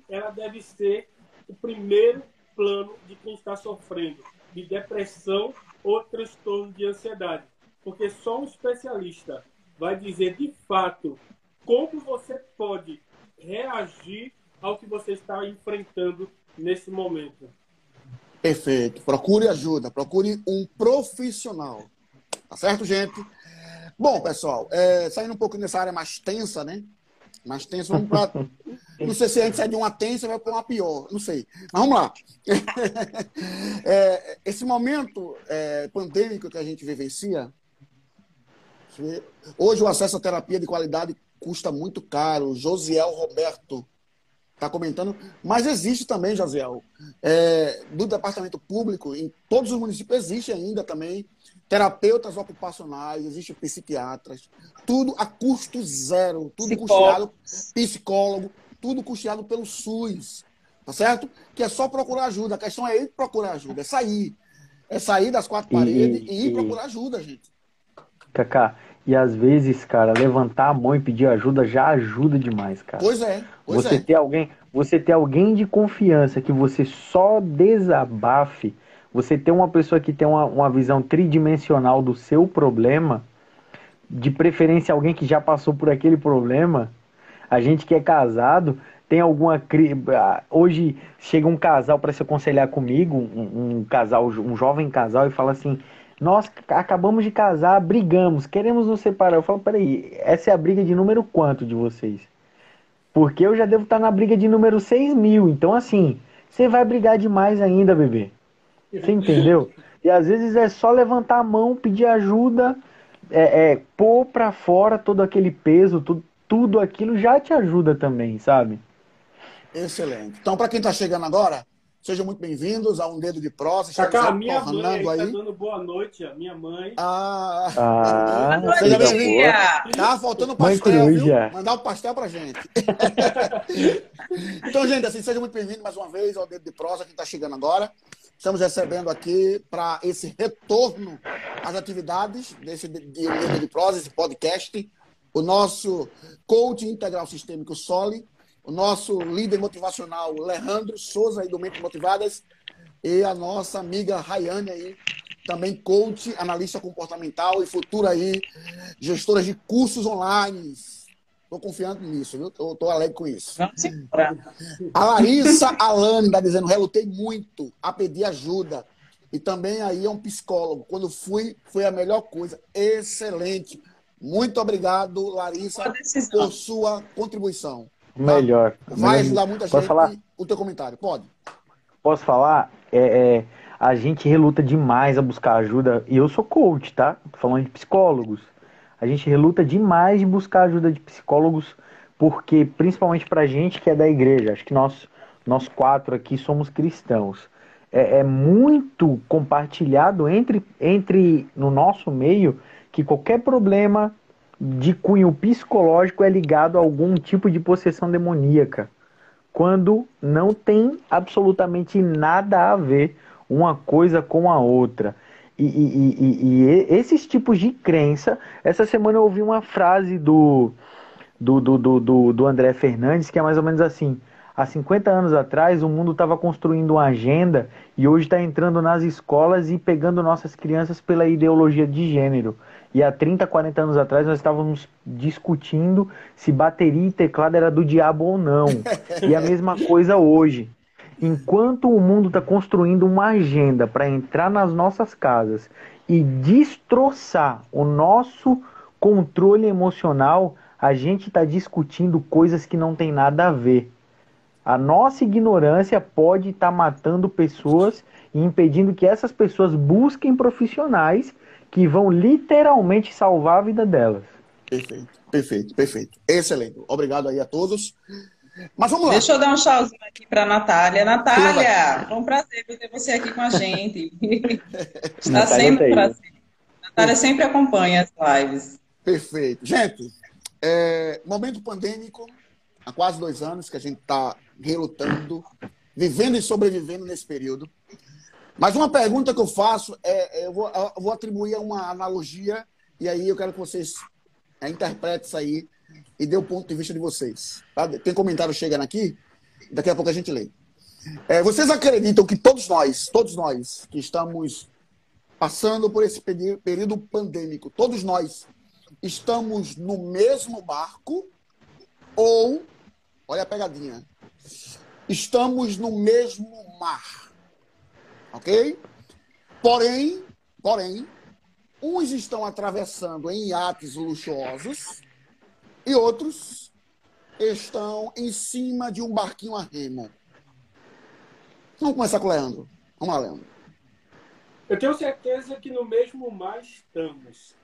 B: ela deve ser o primeiro plano de quem está sofrendo de depressão ou transtorno de ansiedade. Porque só um especialista vai dizer de fato como você pode reagir ao que você está enfrentando nesse momento.
A: Perfeito. Procure ajuda, procure um profissional. Tá certo, gente? Bom, pessoal, é, saindo um pouco dessa área mais tensa, né? Mais tensa, vamos para. Não sei se a gente sai de uma tensa vai para uma pior, não sei. Mas vamos lá. é, esse momento é, pandêmico que a gente vivencia, hoje o acesso à terapia de qualidade custa muito caro. Josiel Roberto está comentando, mas existe também, Josiel, é, do departamento público, em todos os municípios existe ainda também terapeutas ocupacionais, existem psiquiatras, tudo a custo zero, tudo psicólogo. custeado, psicólogo, tudo custeado pelo SUS, tá certo? Que é só procurar ajuda. A questão é ir procurar ajuda, é sair. É sair das quatro paredes e, e ir procurar ajuda, gente.
C: Cacá, e às vezes, cara, levantar a mão e pedir ajuda já ajuda demais, cara.
A: Pois é. Pois
C: você
A: é.
C: ter alguém, você ter alguém de confiança que você só desabafe, você ter uma pessoa que tem uma, uma visão tridimensional do seu problema, de preferência alguém que já passou por aquele problema, a gente que é casado tem alguma ah, hoje chega um casal para se aconselhar comigo, um, um, casal, um jovem casal e fala assim: "Nós acabamos de casar, brigamos, queremos nos separar". Eu falo: "Peraí, essa é a briga de número quanto de vocês?" Porque eu já devo estar na briga de número 6 mil. Então, assim, você vai brigar demais ainda, bebê. Você entendeu? E às vezes é só levantar a mão, pedir ajuda, é, é pôr pra fora todo aquele peso, tudo, tudo aquilo já te ajuda também, sabe?
A: Excelente. Então, para quem está chegando agora, sejam muito bem-vindos a Um Dedo de Prosa.
B: Cacá, a minha mãe aí, aí. Tá dando boa noite, a minha mãe.
A: Ah,
C: ah
A: seja bem-vindo. Tá faltando pastel, viu? Mandar o um pastel pra gente. então, gente, assim, sejam muito bem-vindos mais uma vez ao Dedo de Prosa, quem está chegando agora. Estamos recebendo aqui para esse retorno às atividades desse Dedo de Prosa, esse podcast, o nosso coach integral sistêmico Soli, o nosso líder motivacional Leandro Souza, aí do Mente Motivadas, e a nossa amiga Rayane aí, também coach, analista comportamental e futura aí gestora de cursos online. Estou confiando nisso, viu? Estou alegre com isso. A Larissa Alane está dizendo, relutei muito a pedir ajuda. E também aí é um psicólogo. Quando fui, foi a melhor coisa. Excelente. Muito obrigado, Larissa, por sua contribuição.
C: Melhor.
A: Vai ajudar muita
C: Posso
A: gente
C: falar?
A: o teu comentário. Pode.
C: Posso falar? É, é, a gente reluta demais a buscar ajuda. E eu sou coach, tá? Tô falando de psicólogos. A gente reluta demais de buscar ajuda de psicólogos, porque, principalmente pra gente que é da igreja, acho que nós, nós quatro aqui somos cristãos. É, é muito compartilhado entre, entre no nosso meio que qualquer problema de cunho psicológico é ligado a algum tipo de possessão demoníaca quando não tem absolutamente nada a ver uma coisa com a outra. E, e- e- e- esses tipos de crença, essa semana eu ouvi uma frase do, do, do, do, do, do André Fernandes que é mais ou menos assim: há 50 anos atrás o mundo estava construindo uma agenda e hoje está entrando nas escolas e pegando nossas crianças pela ideologia de gênero. E há 30, 40 anos atrás nós estávamos discutindo se bateria e teclado era do diabo ou não. E a mesma coisa hoje. Enquanto o mundo está construindo uma agenda para entrar nas nossas casas e destroçar o nosso controle emocional, a gente está discutindo coisas que não tem nada a ver. A nossa ignorância pode estar matando pessoas e impedindo que essas pessoas busquem profissionais que vão literalmente salvar a vida delas.
A: Perfeito, perfeito, perfeito. Excelente. Obrigado aí a todos. Mas vamos lá.
D: Deixa eu dar um tchauzinho aqui para Natália. Natália, foi um prazer ter você aqui com a gente. Está
C: Natália
D: sendo um prazer. Natália sempre acompanha as lives.
A: Perfeito. Gente, é, momento pandêmico, há quase dois anos que a gente está relutando, vivendo e sobrevivendo nesse período. Mas uma pergunta que eu faço é, eu vou, eu vou atribuir a uma analogia e aí eu quero que vocês é, interpretem isso aí e dê o ponto de vista de vocês. tá? Tem comentário chegando aqui, daqui a pouco a gente lê. É, vocês acreditam que todos nós, todos nós que estamos passando por esse período pandêmico, todos nós estamos no mesmo barco ou, olha a pegadinha, estamos no mesmo mar. Ok? Porém, porém, uns estão atravessando em iates luxuosos e outros estão em cima de um barquinho a remo. Vamos começar com o Leandro. Vamos lá, Leandro.
B: Eu tenho certeza que no mesmo mar estamos,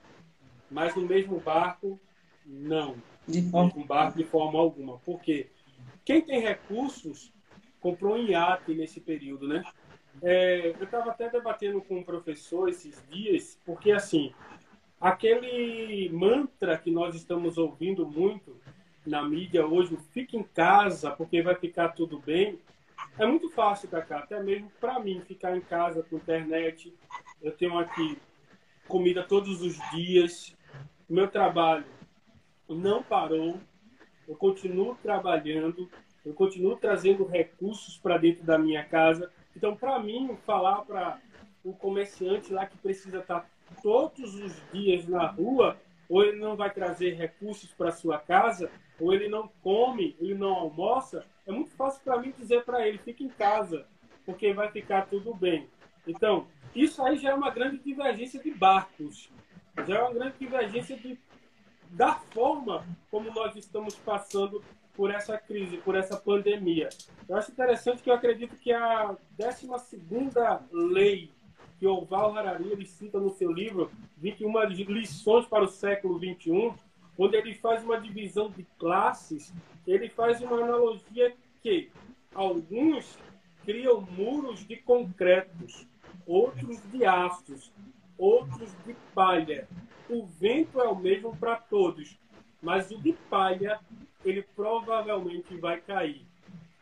B: mas no mesmo barco, não.
D: Forma...
B: mesmo barco de forma alguma. Por quê? Quem tem recursos comprou um iate nesse período, né? É, eu estava até debatendo com um professor esses dias, porque assim, aquele mantra que nós estamos ouvindo muito na mídia hoje, fique em casa porque vai ficar tudo bem, é muito fácil, Cacá, até mesmo para mim ficar em casa com internet. Eu tenho aqui comida todos os dias, meu trabalho não parou, eu continuo trabalhando, eu continuo trazendo recursos para dentro da minha casa. Então, para mim, falar para o comerciante lá que precisa estar todos os dias na rua, ou ele não vai trazer recursos para sua casa, ou ele não come, ele não almoça, é muito fácil para mim dizer para ele: fique em casa, porque vai ficar tudo bem. Então, isso aí já é uma grande divergência de barcos, já é uma grande divergência de da forma como nós estamos passando por essa crise, por essa pandemia. Eu acho interessante que eu acredito que a 12 lei que o Val Harari ele cita no seu livro, 21 lições para o século 21, onde ele faz uma divisão de classes, ele faz uma analogia que alguns criam muros de concretos, outros de aços, outros de palha. O vento é o mesmo para todos, mas o de palha ele provavelmente vai cair.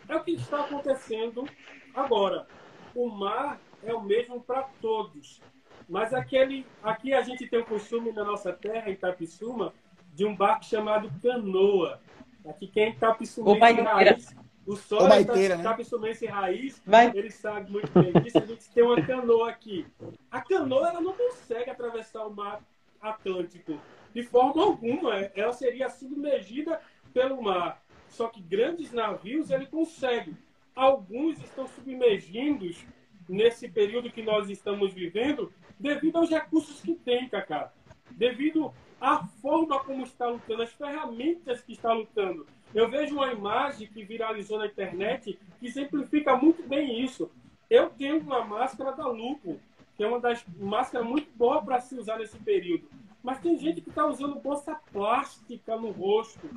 B: É o que está acontecendo agora. O mar é o mesmo para todos, mas aquele aqui a gente tem o costume na nossa terra, em Itapissuma, de um barco chamado canoa. Aqui quem é Itapissumense raiz, o sol é
A: baiteira, né?
B: Itapissumense raiz,
D: Vai.
B: ele sabe muito bem disso. A gente tem uma canoa aqui. A canoa ela não consegue atravessar o mar Atlântico de forma alguma. É- Ela seria submergida pelo mar. Só que grandes navios ele consegue. Alguns estão submergindo nesse período que nós estamos vivendo devido aos recursos que tem, Cacá. Devido à forma como está lutando, as ferramentas que está lutando. Eu vejo uma imagem que viralizou na internet que exemplifica muito bem isso. Eu tenho uma máscara da Lupo, que é uma das máscaras muito boa para se usar nesse período. Mas tem gente que está usando bolsa plástica no rosto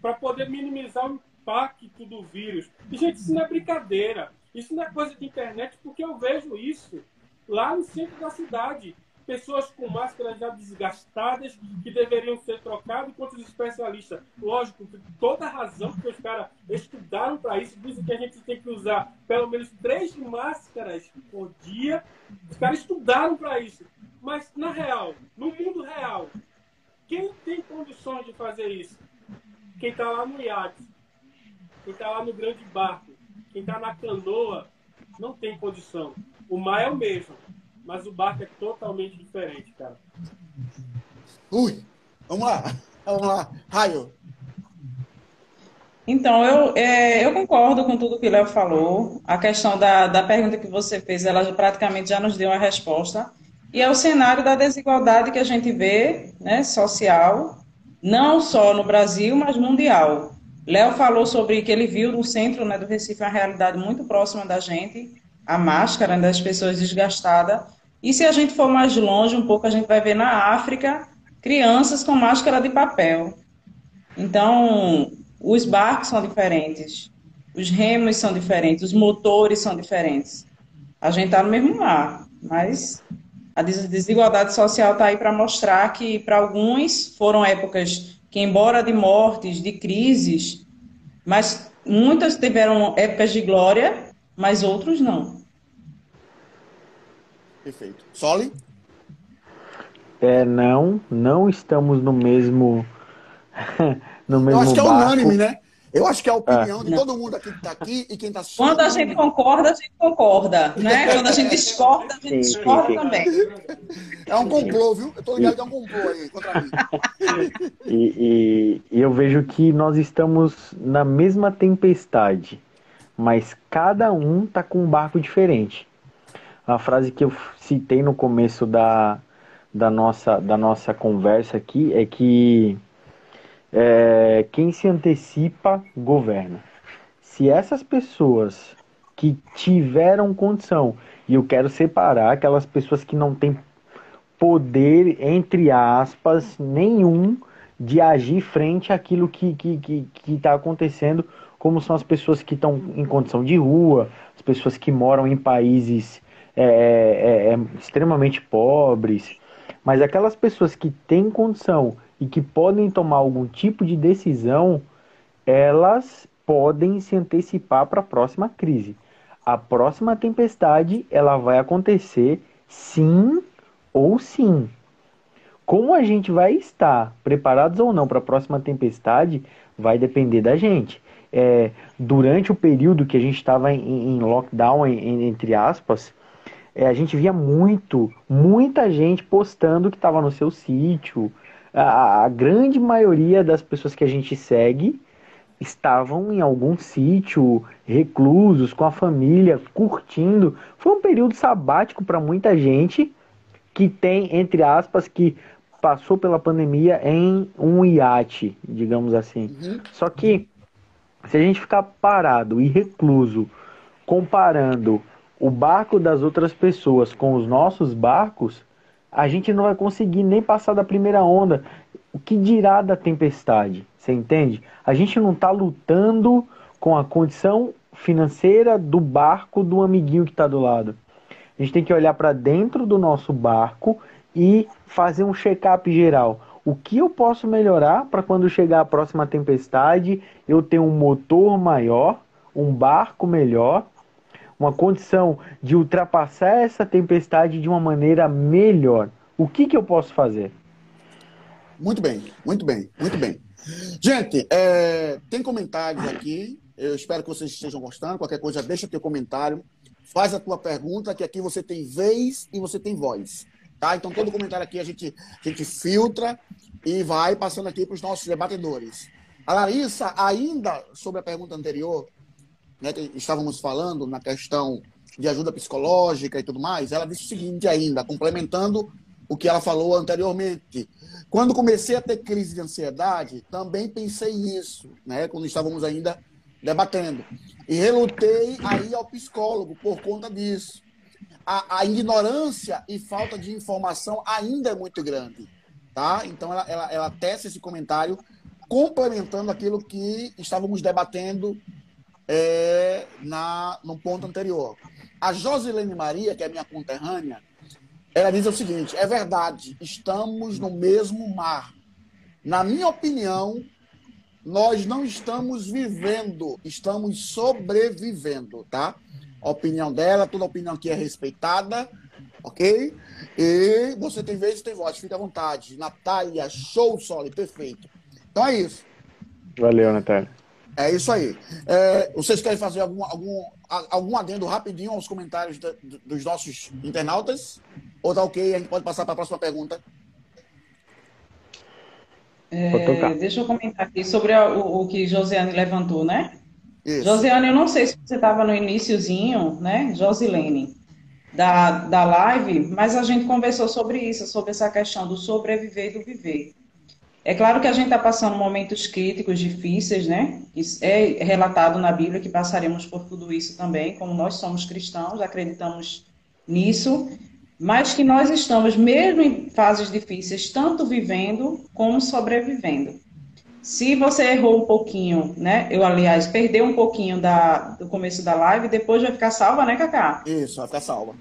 B: para poder minimizar o impacto do vírus. E, gente, isso não é brincadeira. Isso não é coisa de internet, porque eu vejo isso lá no centro da cidade pessoas com máscaras já desgastadas que deveriam ser trocadas, enquanto os especialistas, lógico, toda razão, porque os caras estudaram para isso, dizem que a gente tem que usar pelo menos três máscaras por dia, os caras estudaram para isso. Mas, na real, no mundo real, quem tem condições de fazer isso? Quem está lá no iate, quem está lá no grande barco, quem está na canoa, não tem condição. O mar é o mesmo mas o barco é totalmente diferente, cara.
A: Ui, vamos lá, vamos lá. Raio.
D: Então, eu, é, eu concordo com tudo que o Léo falou. A questão da, da pergunta que você fez, ela praticamente já nos deu a resposta. E é o cenário da desigualdade que a gente vê, né, social, não só no Brasil, mas mundial. Léo falou sobre que ele viu no centro né, do Recife uma realidade muito próxima da gente, a máscara das pessoas desgastadas. E se a gente for mais longe um pouco, a gente vai ver na África crianças com máscara de papel. Então, os barcos são diferentes, os remos são diferentes, os motores são diferentes. A gente está no mesmo mar, mas a desigualdade social está aí para mostrar que, para alguns, foram épocas que, embora de mortes, de crises, mas muitas tiveram épocas de glória mas outros não.
A: Perfeito. Soli?
C: É, não, não estamos no mesmo. no mesmo
A: Eu acho que é
C: barco.
A: unânime, né? Eu acho que é a opinião ah, de não. todo mundo aqui que está aqui e quem está assistindo.
D: Quando a gente concorda, a gente concorda, né? Quando a gente discorda, a gente sim, discorda sim, sim. também.
A: É um complô, viu? Eu estou ligado que é um complô aí contra mim.
C: E, e, e eu vejo que nós estamos na mesma tempestade mas cada um tá com um barco diferente. A frase que eu citei no começo da, da, nossa, da nossa conversa aqui é que é, quem se antecipa governa. Se essas pessoas que tiveram condição, e eu quero separar aquelas pessoas que não têm poder, entre aspas, nenhum de agir frente àquilo que está que, que, que tá acontecendo como são as pessoas que estão em condição de rua, as pessoas que moram em países é, é, é, é, extremamente pobres, mas aquelas pessoas que têm condição e que podem tomar algum tipo de decisão, elas podem se antecipar para a próxima crise. A próxima tempestade ela vai acontecer sim ou sim. Como a gente vai estar preparados ou não para a próxima tempestade vai depender da gente é, durante o período que a gente estava em, em, lockdown, em, entre aspas, é, a gente via muito, muita gente postando que estava no seu sítio. A, a, grande maioria das pessoas que a gente segue estavam em algum sítio, reclusos, com a família, curtindo. Foi um período sabático para muita gente que tem, entre aspas, que passou pela pandemia em um iate, digamos assim. Uhum. Só que se a gente ficar parado e recluso comparando o barco das outras pessoas com os nossos barcos, a gente não vai conseguir nem passar da primeira onda. O que dirá da tempestade? Você entende? A gente não está lutando com a condição financeira do barco do amiguinho que está do lado. A gente tem que olhar para dentro do nosso barco e fazer um check-up geral o que eu posso melhorar para quando chegar a próxima tempestade eu ter um motor maior, um barco melhor, uma condição de ultrapassar essa tempestade de uma maneira melhor. O que, que eu posso fazer?
A: Muito bem, muito bem, muito bem. Gente, é, tem comentários aqui. Eu espero que vocês estejam gostando. Qualquer coisa, deixa teu comentário. Faz a tua pergunta, que aqui você tem vez e você tem voz. Tá? Então, todo comentário aqui a gente, a gente filtra e vai passando aqui para os nossos debatedores. A Larissa, ainda sobre a pergunta anterior, né, que estávamos falando na questão de ajuda psicológica e tudo mais, ela disse o seguinte ainda, complementando o que ela falou anteriormente. Quando comecei a ter crise de ansiedade, também pensei nisso, né? Quando estávamos ainda debatendo. E relutei a ir ao psicólogo por conta disso. A, a ignorância e falta de informação ainda é muito grande. Tá? Então, ela, ela, ela tece esse comentário complementando aquilo que estávamos debatendo é, na, no ponto anterior. A Josilene Maria, que é minha conterrânea, ela diz o seguinte: é verdade, estamos no mesmo mar. Na minha opinião, nós não estamos vivendo, estamos sobrevivendo, tá? A opinião dela, toda opinião aqui é respeitada, ok? E você tem vez e tem voz, fica à vontade. Natália, show, Soli, perfeito. Então é isso.
C: Valeu, Natália.
A: É isso aí. É, vocês querem fazer algum, algum, algum adendo rapidinho aos comentários da, dos nossos internautas? Ou tá ok? A gente pode passar para a próxima pergunta.
D: É, deixa eu comentar aqui sobre o, o, que Josiane levantou, né? Isso. Josiane, eu não sei se você estava no iníciozinho, né? Josilene, da, da live, mas a gente conversou sobre isso, sobre essa questão do sobreviver e do viver. É claro que a gente está passando momentos críticos, difíceis, né? É relatado na Bíblia que passaremos por tudo isso também, como nós somos cristãos, acreditamos nisso, mas que nós estamos, mesmo em fases difíceis, tanto vivendo como sobrevivendo. Se você errou um pouquinho, né? Eu, aliás, perdeu um pouquinho da, do começo da live, depois vai ficar salva, né, Cacá?
A: Isso, vai ficar salva.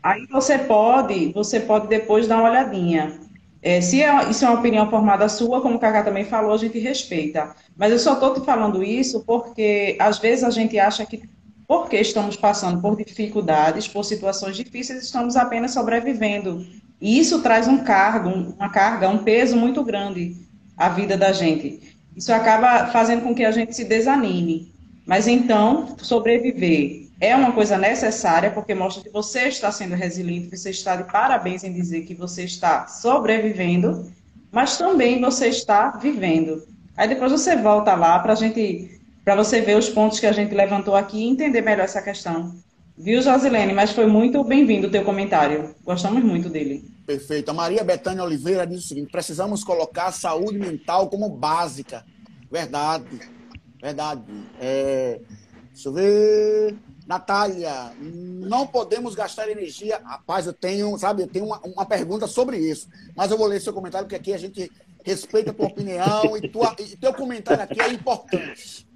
D: Aí você pode, você pode depois dar uma olhadinha. É, se é, isso é uma opinião formada sua, como o Cacá também falou, a gente respeita. Mas eu só estou te falando isso porque, às vezes, a gente acha que, porque estamos passando por dificuldades, por situações difíceis, estamos apenas sobrevivendo. E isso traz um cargo, uma carga, um peso muito grande à vida da gente. Isso acaba fazendo com que a gente se desanime. Mas então, sobreviver é uma coisa necessária, porque mostra que você está sendo resiliente, você está de parabéns em dizer que você está sobrevivendo, mas também você está vivendo. Aí depois você volta lá para gente, para você ver os pontos que a gente levantou aqui e entender melhor essa questão. Viu, Josilene? Mas foi muito bem-vindo o teu comentário. Gostamos muito dele.
A: Perfeito. A Maria Betânia Oliveira diz o seguinte: precisamos colocar a saúde mental como básica. Verdade. Verdade. É... Deixa eu ver. Natália, não podemos gastar energia. Rapaz, eu tenho, sabe, eu tenho uma, uma pergunta sobre isso. Mas eu vou ler seu comentário, porque aqui a gente respeita a tua opinião e, tua, e teu comentário aqui é importante.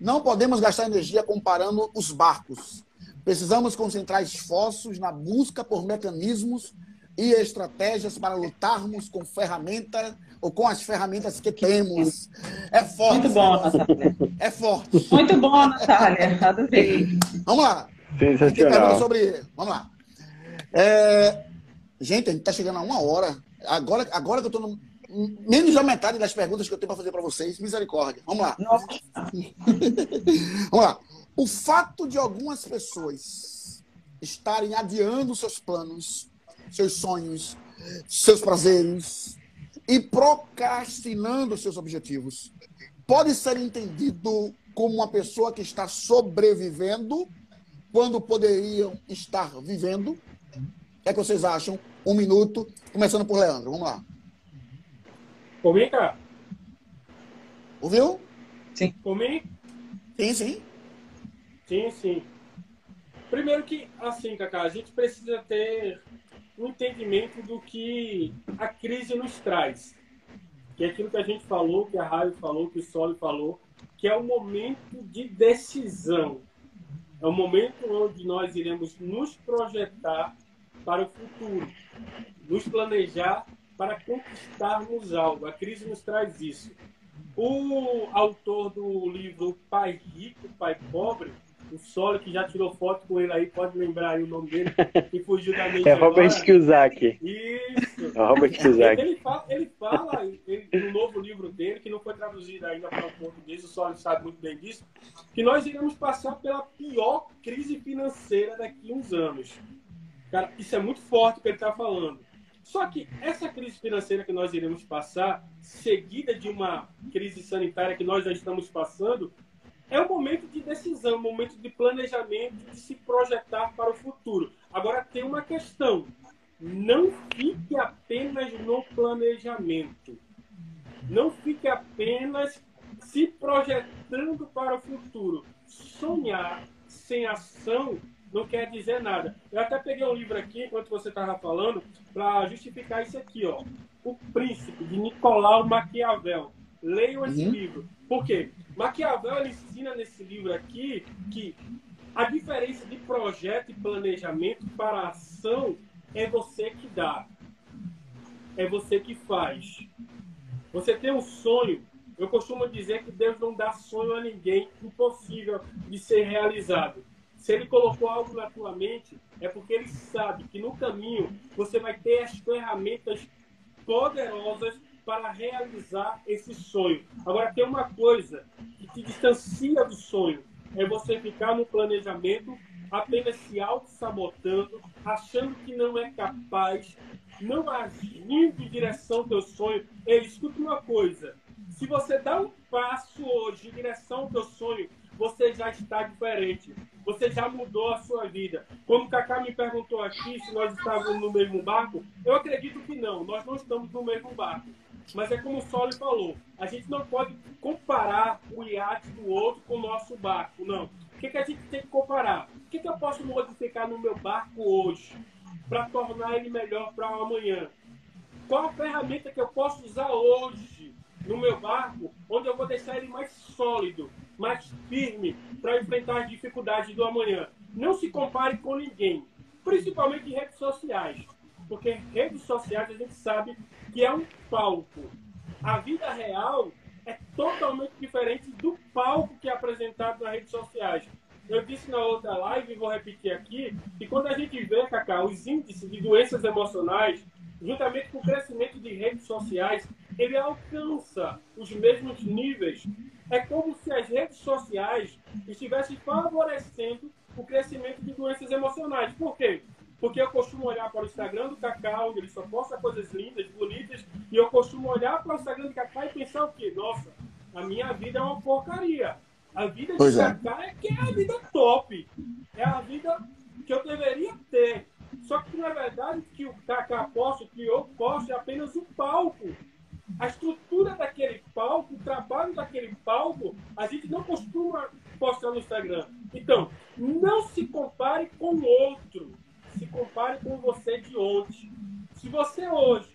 A: Não podemos gastar energia comparando os barcos. Precisamos concentrar esforços na busca por mecanismos e estratégias para lutarmos com ferramentas ou com as ferramentas que temos. É forte.
D: Muito bom, Natália.
A: É forte.
D: Muito bom, Natália. Adorei.
A: Vamos lá.
C: Sensacional.
A: Sobre... Vamos lá. É... Gente, a gente está chegando a uma hora. Agora, agora que eu estou no... menos da metade das perguntas que eu tenho para fazer para vocês. Misericórdia. Vamos lá.
D: Nossa.
A: Vamos lá. O fato de algumas pessoas estarem adiando seus planos, seus sonhos, seus prazeres, e procrastinando seus objetivos. Pode ser entendido como uma pessoa que está sobrevivendo quando poderiam estar vivendo. O que, é que vocês acham? Um minuto, começando por Leandro. Vamos lá.
B: Comigo, cara?
A: Ouviu?
D: Sim.
B: Comigo?
A: Sim, sim.
B: Sim, sim. Primeiro que, assim, Cacá, a gente precisa ter um entendimento do que a crise nos traz. Que é aquilo que a gente falou, que a Raio falou, que o Soli falou, que é o momento de decisão. É o momento onde nós iremos nos projetar para o futuro, nos planejar para conquistarmos algo. A crise nos traz isso. O autor do livro Pai Rico, Pai Pobre, o Solo, que já tirou foto com ele aí, pode lembrar aí o nome dele, que fugiu da mente
C: É Robert Kiyosaki.
B: Isso.
C: É Robert Kiyosaki.
B: Ele fala, ele fala ele, no novo livro dele, que não foi traduzido ainda para o português, o Solo sabe muito bem disso, que nós iremos passar pela pior crise financeira daqui a uns anos. Cara, isso é muito forte o que ele está falando. Só que essa crise financeira que nós iremos passar, seguida de uma crise sanitária que nós já estamos passando, é um momento de decisão, um momento de planejamento, de se projetar para o futuro. Agora, tem uma questão. não fique apenas no planejamento. Não fique apenas se projetando para o futuro. Sonhar sem ação não quer dizer nada. Eu até peguei um livro aqui, enquanto você estava falando, para justificar isso aqui, ó. O Príncipe, de Nicolau Maquiavel. Leiam esse uhum. livro. Por quê? Maquiavel ele ensina nesse livro aqui que a diferença de projeto e planejamento para ação é você que dá. É você que faz. Você tem um sonho. Eu costumo dizer que Deus não dá sonho a ninguém impossível de ser realizado. Se ele colocou algo na tua mente, é porque ele sabe que no caminho você vai ter as ferramentas poderosas para realizar esse sonho. Agora, tem uma coisa que te distancia do sonho: é você ficar no planejamento apenas se auto-sabotando, achando que não é capaz, não agindo em direção ao teu sonho. Ei, escuta uma coisa: se você dá um passo hoje em direção ao teu sonho, você já está diferente. Você já mudou a sua vida. Quando o Kaká me perguntou aqui se nós estávamos no mesmo barco, eu acredito que não. Nós não estamos no mesmo barco. Mas é como o Soli falou, a gente não pode comparar o iate do outro com o nosso barco, não. O que, que a gente tem que comparar? O que, que eu posso modificar no meu barco hoje para tornar ele melhor para amanhã? Qual a ferramenta que eu posso usar hoje no meu barco, onde eu vou deixar ele mais sólido, mais firme para enfrentar as dificuldades do amanhã? Não se compare com ninguém, principalmente em redes sociais, porque redes sociais a gente sabe que é um palco. A vida real é totalmente diferente do palco que é apresentado nas redes sociais. Eu disse na outra live, e vou repetir aqui, que quando a gente vê, Cacá, os índices de doenças emocionais, juntamente com o crescimento de redes sociais, ele alcança os mesmos níveis. É como se as redes sociais estivessem favorecendo o crescimento de doenças emocionais. Por quê? Porque eu costumo olhar para o Instagram do Cacau, ele só posta coisas lindas, bonitas, e eu costumo olhar para o Instagram do Cacau e pensar o quê? Nossa, a minha vida é uma porcaria. A vida de é. Cacau é que é a vida top. É a vida que eu deveria ter. Só que, na verdade, que o Cacá posta, que eu posto, é apenas um palco. A estrutura daquele palco, o trabalho daquele palco, a gente não costuma postar no Instagram. Então, não se compare com o outro se compare com você de ontem. Se você hoje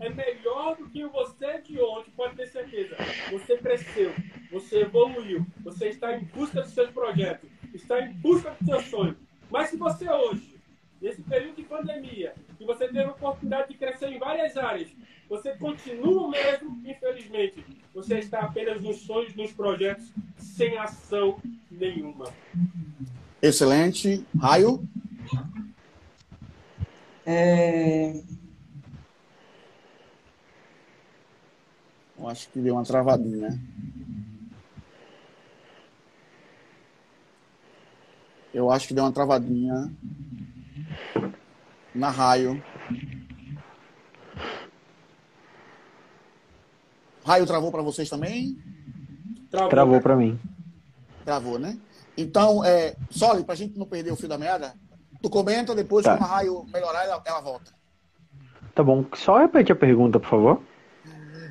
B: é melhor do que você de ontem, pode ter certeza. Você cresceu, você evoluiu, você está em busca dos seus projetos, está em busca do seu sonho. Mas se você hoje, nesse período de pandemia, que você teve a oportunidade de crescer em várias áreas, você continua mesmo, infelizmente. Você está apenas nos sonhos, nos projetos, sem ação nenhuma.
A: Excelente. Raio?
E: É...
A: Eu acho que deu uma travadinha. Eu acho que deu uma travadinha na raio. Raio travou para vocês também?
C: Travou, travou para mim.
A: Travou, né? Então, é, Soli, para a gente não perder o fio da meada, Tu comenta, depois, tá. quando a raio melhorar, ela, ela, volta.
C: Tá bom. Só repete a pergunta, por favor.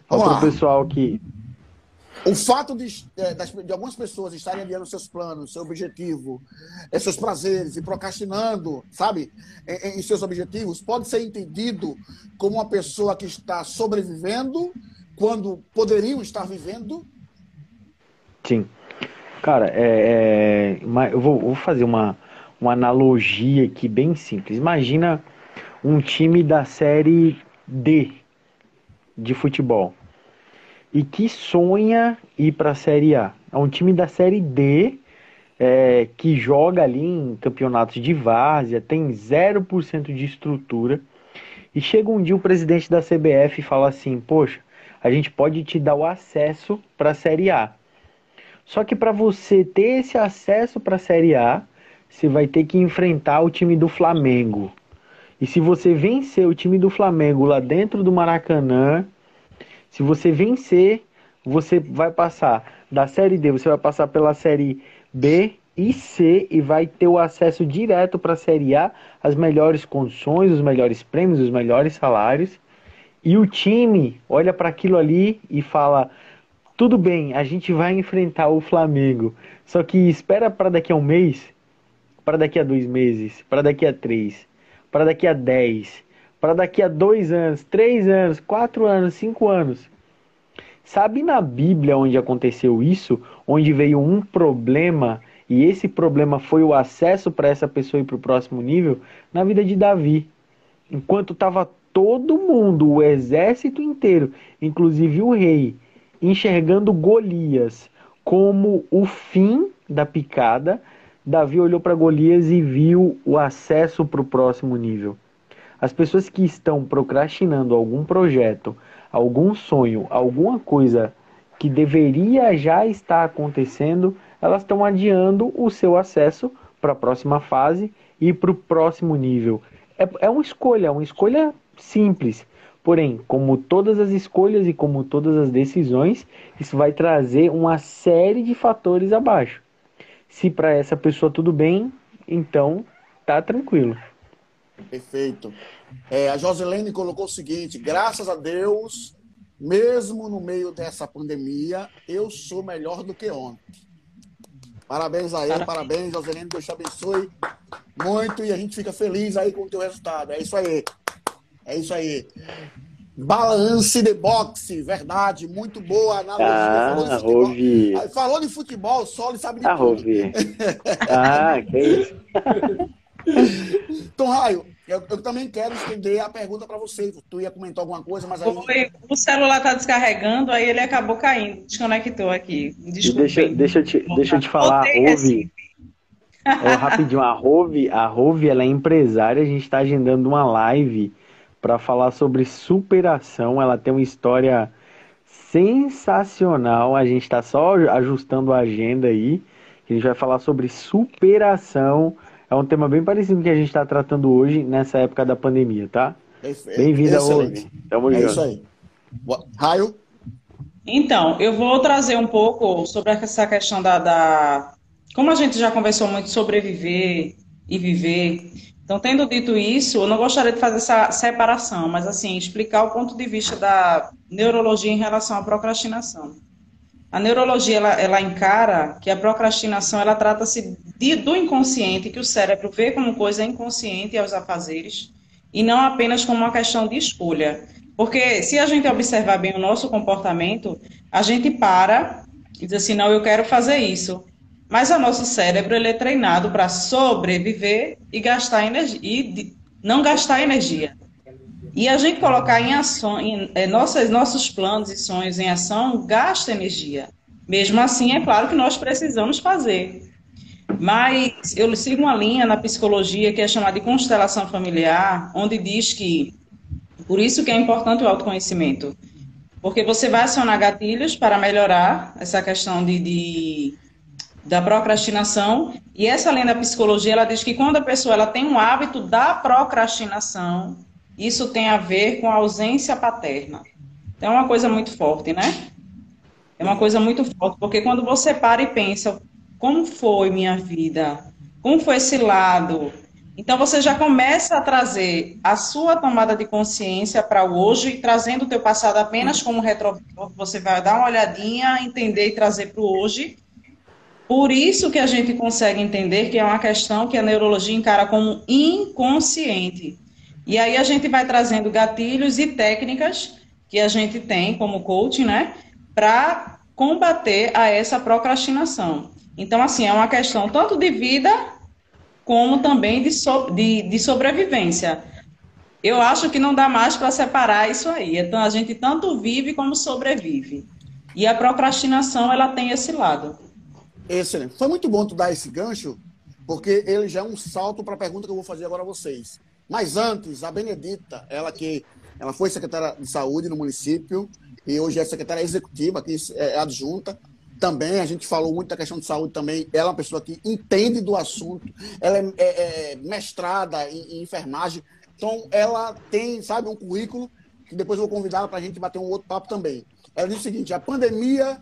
C: Para o pessoal que.
A: O fato de, é, de, algumas pessoas estarem adiando seus planos, seu objetivo, é, seus prazeres e procrastinando, sabe, em, em, seus objetivos, pode ser entendido como uma pessoa que está sobrevivendo quando poderiam estar vivendo?
C: Sim. Cara, é, é, eu vou, vou fazer uma, uma analogia aqui bem simples. Imagina um time da série D de futebol e que sonha ir para a série A. É um time da série D é, que joga ali em campeonatos de várzea, tem 0% de estrutura. E chega um dia o presidente da CBF e fala assim: Poxa, a gente pode te dar o acesso para a Série A. Só que para você ter esse acesso para a Série A, você vai ter que enfrentar o time do Flamengo. E se você vencer o time do Flamengo lá dentro do Maracanã, se você vencer, você vai passar da série D, você vai passar pela série B e C e vai ter o acesso direto para a Série A, as melhores condições, os melhores prêmios, os melhores salários. E o time olha para aquilo ali e fala: tudo bem, a gente vai enfrentar o Flamengo, só que espera para daqui a um mês, para daqui a dois meses, para daqui a três, para daqui a dez, para daqui a dois anos, três anos, quatro anos, cinco anos. Sabe na Bíblia onde aconteceu isso? Onde veio um problema e esse problema foi o acesso para essa pessoa ir para o próximo nível? Na vida de Davi. Enquanto estava todo mundo, o exército inteiro, inclusive o rei, enxergando Golias como o fim da picada, Davi olhou para Golias e viu o acesso para o próximo nível. As pessoas que estão procrastinando algum projeto, algum sonho, alguma coisa que deveria já estar acontecendo, elas estão adiando o seu acesso para a próxima fase e para o próximo nível. É, é uma escolha, uma escolha simples. Porém, como todas as escolhas e como todas as decisões, isso vai trazer uma série de fatores abaixo. Se para essa pessoa tudo bem, então tá tranquilo.
A: Perfeito. É, a Joselene colocou o seguinte: graças a Deus, mesmo no meio dessa pandemia, eu sou melhor do que ontem. Parabéns a ele, parabéns, Joselene, Deus te abençoe muito e a gente fica feliz aí com o teu resultado. É isso aí. É isso aí. Balance de boxe, verdade, muito boa analogia.
C: Ah, falou, de futebol,
A: falou de futebol, só ele sabe de
C: ah, tudo. ah, que isso.
A: Tom Raio, eu, eu, também quero estender a pergunta para você. Tu ia comentar alguma coisa, mas aí.
D: Foi, o celular está descarregando, aí ele acabou caindo, desconectou aqui.
C: Desculpa. Deixa, deixa, eu te, deixa eu te falar, Rove. É, rapidinho, a Rove, a Rove, ela é empresária, a gente está agendando uma live para falar sobre superação. Ela tem uma história sensacional. A gente está só ajustando a agenda aí. A gente vai falar sobre superação. É um tema bem parecido com que a gente está tratando hoje, nessa época da pandemia, tá? Bem-vinda, hoje.
A: Tamo é junto. isso aí. Raio?
D: Então, eu vou trazer um pouco sobre essa questão da, da. Como a gente já conversou muito sobre viver e viver, então, tendo dito isso, eu não gostaria de fazer essa separação, mas assim, explicar o ponto de vista da neurologia em relação à procrastinação. A neurologia ela, ela encara que a procrastinação ela trata-se do inconsciente, que o cérebro vê como coisa inconsciente aos afazeres, e não apenas como uma questão de escolha. Porque se a gente observar bem o nosso comportamento, a gente para e diz assim, não, eu quero fazer isso. Mas o nosso cérebro ele é treinado para sobreviver e gastar energia e não gastar energia. E a gente colocar em ação, em, é, nossos planos e sonhos em ação gasta energia. Mesmo assim, é claro que nós precisamos fazer. Mas eu sigo uma linha na psicologia que é chamada de constelação familiar, onde diz que por isso que é importante o autoconhecimento. Porque você vai acionar gatilhos para melhorar essa questão de, de da procrastinação. E essa lei da psicologia, ela diz que quando a pessoa ela tem um hábito da procrastinação, isso tem a ver com a ausência paterna. Então, é uma coisa muito forte, né? É uma coisa muito forte, porque quando você para e pensa, como foi minha vida? Como foi esse lado? Então, você já começa a trazer a sua tomada de consciência para o hoje, trazendo o teu passado apenas como retrovisor. Você vai dar uma olhadinha, entender e trazer para o hoje por isso que a gente consegue entender que é uma questão que a neurologia encara como inconsciente. E aí a gente vai trazendo gatilhos e técnicas que a gente tem como coaching, né, para combater a essa procrastinação. Então, assim, é uma questão tanto de vida como também de, so, de, de sobrevivência. Eu acho que não dá mais para separar isso aí. Então, a gente tanto vive como sobrevive. E a procrastinação, ela tem esse lado.
A: Excelente. Foi muito bom tu dar esse gancho, porque ele já é um salto para a pergunta que eu vou fazer agora a vocês. Mas antes, a Benedita, ela que ela foi secretária de saúde no município e hoje é secretária executiva, aqui é adjunta. Também a gente falou muito da questão de saúde também. Ela é uma pessoa que entende do assunto. Ela é, é, é mestrada em, em, enfermagem. Então, ela tem, sabe, um currículo que depois eu vou convidá-la para a gente bater um outro papo também. Ela diz o seguinte: a pandemia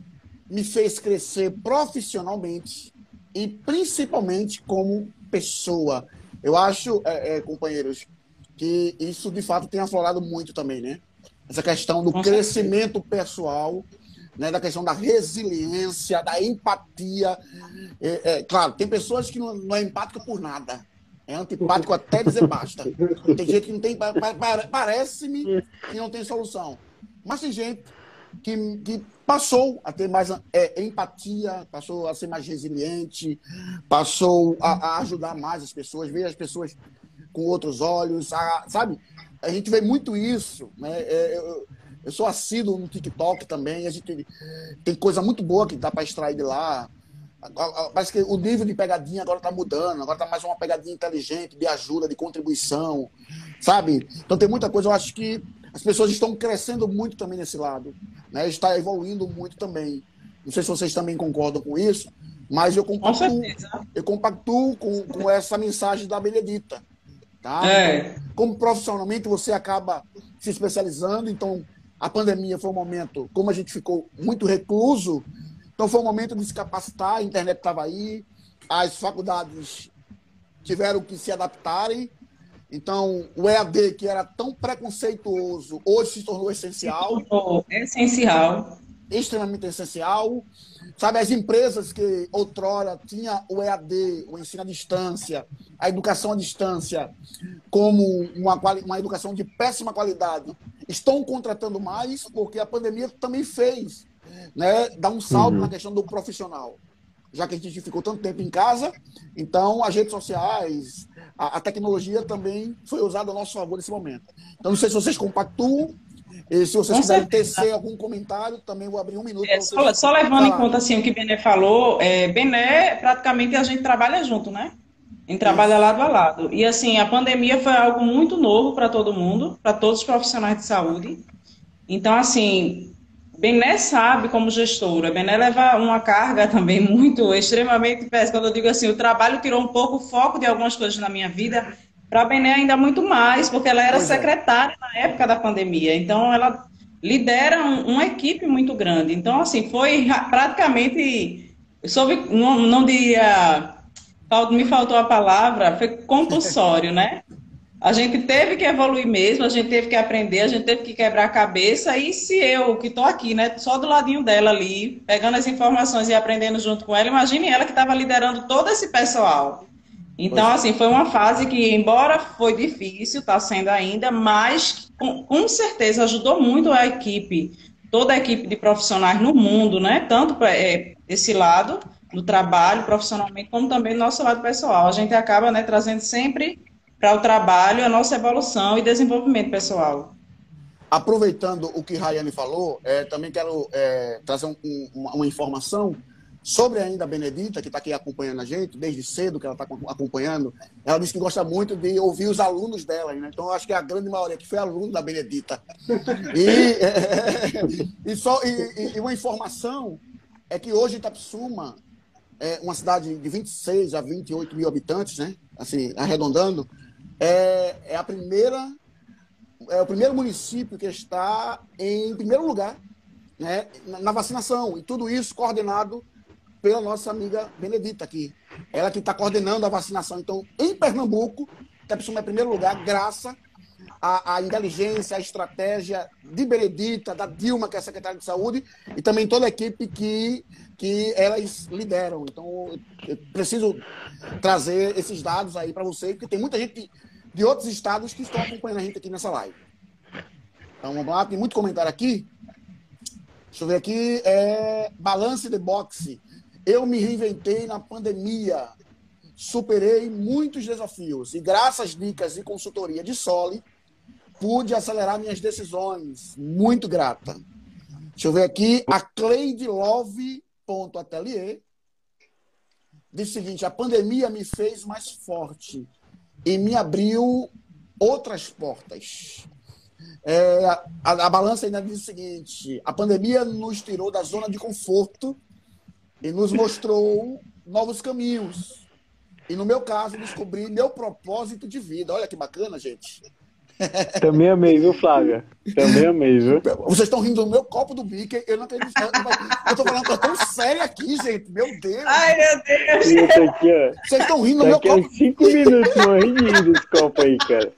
A: me fez crescer profissionalmente e principalmente como pessoa. Eu acho, é, é, companheiros, que isso de fato tem aflorado muito também, né? Essa questão do crescimento pessoal, né? da questão da resiliência, da empatia. É, é, claro, tem pessoas que não, não é empática por nada. É antipático até dizer basta. Tem gente que não tem. Parece-me que não tem solução. Mas tem gente que, que passou a ter mais é, empatia, passou a ser mais resiliente, passou a, a, ajudar mais as pessoas, ver as pessoas com outros olhos, a, sabe? A gente vê muito isso, né? É, eu, eu, sou assíduo no TikTok também, a gente tem, coisa muito boa que dá para extrair de lá. Parece que o nível de pegadinha agora está mudando, agora está mais uma pegadinha inteligente, de ajuda, de contribuição, sabe? Então tem muita coisa, eu acho que as pessoas estão crescendo muito também nesse lado, né? Está evoluindo muito também. Não sei se vocês também concordam com isso, mas eu compactuo, eu compactuo com, com essa mensagem da Benedita. Tá? É. Como profissionalmente você acaba se especializando, então a pandemia foi um momento, como a gente ficou muito recluso, então foi um momento de se capacitar, a internet estava aí, as faculdades tiveram que se adaptarem então, o EAD, que era tão preconceituoso, hoje se tornou essencial. Se tornou
D: essencial.
A: Extremamente essencial. Sabe, as empresas que outrora tinha o EAD, o ensino à distância, a educação à distância, como uma, uma educação de péssima qualidade, estão contratando mais porque a pandemia também fez né, dar um salto uhum. na questão do profissional já que a gente ficou tanto tempo em casa, então as redes sociais, a, a tecnologia também foi usada a nosso favor nesse momento. Então, não sei se vocês compactuam, e se vocês Com quiserem certeza. tecer algum comentário, também vou abrir um minuto.
D: É, só, só, levando em conta assim, o que Bené falou, é, Bené, praticamente a gente trabalha junto, né? A gente trabalha Isso. lado a lado. E assim, a pandemia foi algo muito novo para todo mundo, para todos os profissionais de saúde. Então, assim, Bené sabe como gestora. Bené leva uma carga também muito, extremamente pesada. Quando eu digo assim, o trabalho tirou um pouco o foco de algumas coisas na minha vida. Para a Bené ainda muito mais, porque ela era pois é. secretária é. na época da pandemia. Então, ela lidera um, uma equipe muito grande. Então, assim, foi praticamente... Soube, não, não diria... Me faltou a palavra, foi compulsório, né? A gente teve que evoluir mesmo, a gente teve que aprender, a gente teve que quebrar a cabeça. E se eu, que estou aqui, né, só do ladinho dela ali, pegando as informações e aprendendo junto com ela, imagine ela que estava liderando todo esse pessoal. Então, assim, foi uma fase que, embora foi difícil, está sendo ainda, mas com, com, certeza ajudou muito a equipe, toda a equipe de profissionais no mundo, né? Tanto é, esse lado do trabalho profissionalmente, como também do nosso lado pessoal. A gente acaba né, trazendo sempre para o trabalho, a nossa evolução e desenvolvimento pessoal.
A: Aproveitando o que Rayane falou, é, também quero é, trazer um, um, uma, uma, informação sobre ainda a Benedita, que está aqui acompanhando a gente, desde cedo que ela está acompanhando. Ela disse que gosta muito de ouvir os alunos dela, né? então acho que a grande maioria que foi aluno da Benedita. E, é, e, só, e, e, uma informação é que hoje Itapsuma é uma cidade de 26 a 28 mil habitantes, né? assim, arredondando, é, é a primeira é o primeiro município que está em primeiro lugar né, na vacinação. E tudo isso coordenado pela nossa amiga Benedita aqui. Ela que está coordenando a vacinação. Então, em Pernambuco, Tepsuma é primeiro lugar, graças à, inteligência, à estratégia de Benedita, da Dilma, que é a secretária de saúde, e também toda a equipe que, que elas lideram. Então, eu preciso trazer esses dados aí para você, porque tem muita gente de outros estados que estão acompanhando a gente aqui nessa live. Então vamos lá, tem muito comentário aqui. Deixa eu ver aqui. É, balance de boxe. Eu me reinventei na pandemia. Superei muitos desafios. E graças às dicas e consultoria de Soli, pude acelerar minhas decisões. Muito grata. Deixa eu ver aqui. A Cleide Love. Atelier diz o seguinte: a pandemia me fez mais forte e me abriu outras portas. É, a, a, balança ainda diz o seguinte: a pandemia nos tirou da zona de conforto e nos mostrou novos caminhos. E no meu caso, descobri meu propósito de vida. Olha que bacana, gente.
C: Também amei, viu, Flávia? Também amei, viu?
A: Vocês estão rindo do meu copo do Mickey, eu não acredito. Eu tô falando coisa tão séria aqui, gente. Meu Deus.
D: Ai, meu Deus.
C: Esse aqui, ó.
A: Vocês estão rindo do meu copo.
C: 5 minutos morrendo rir desse copo aí, cara.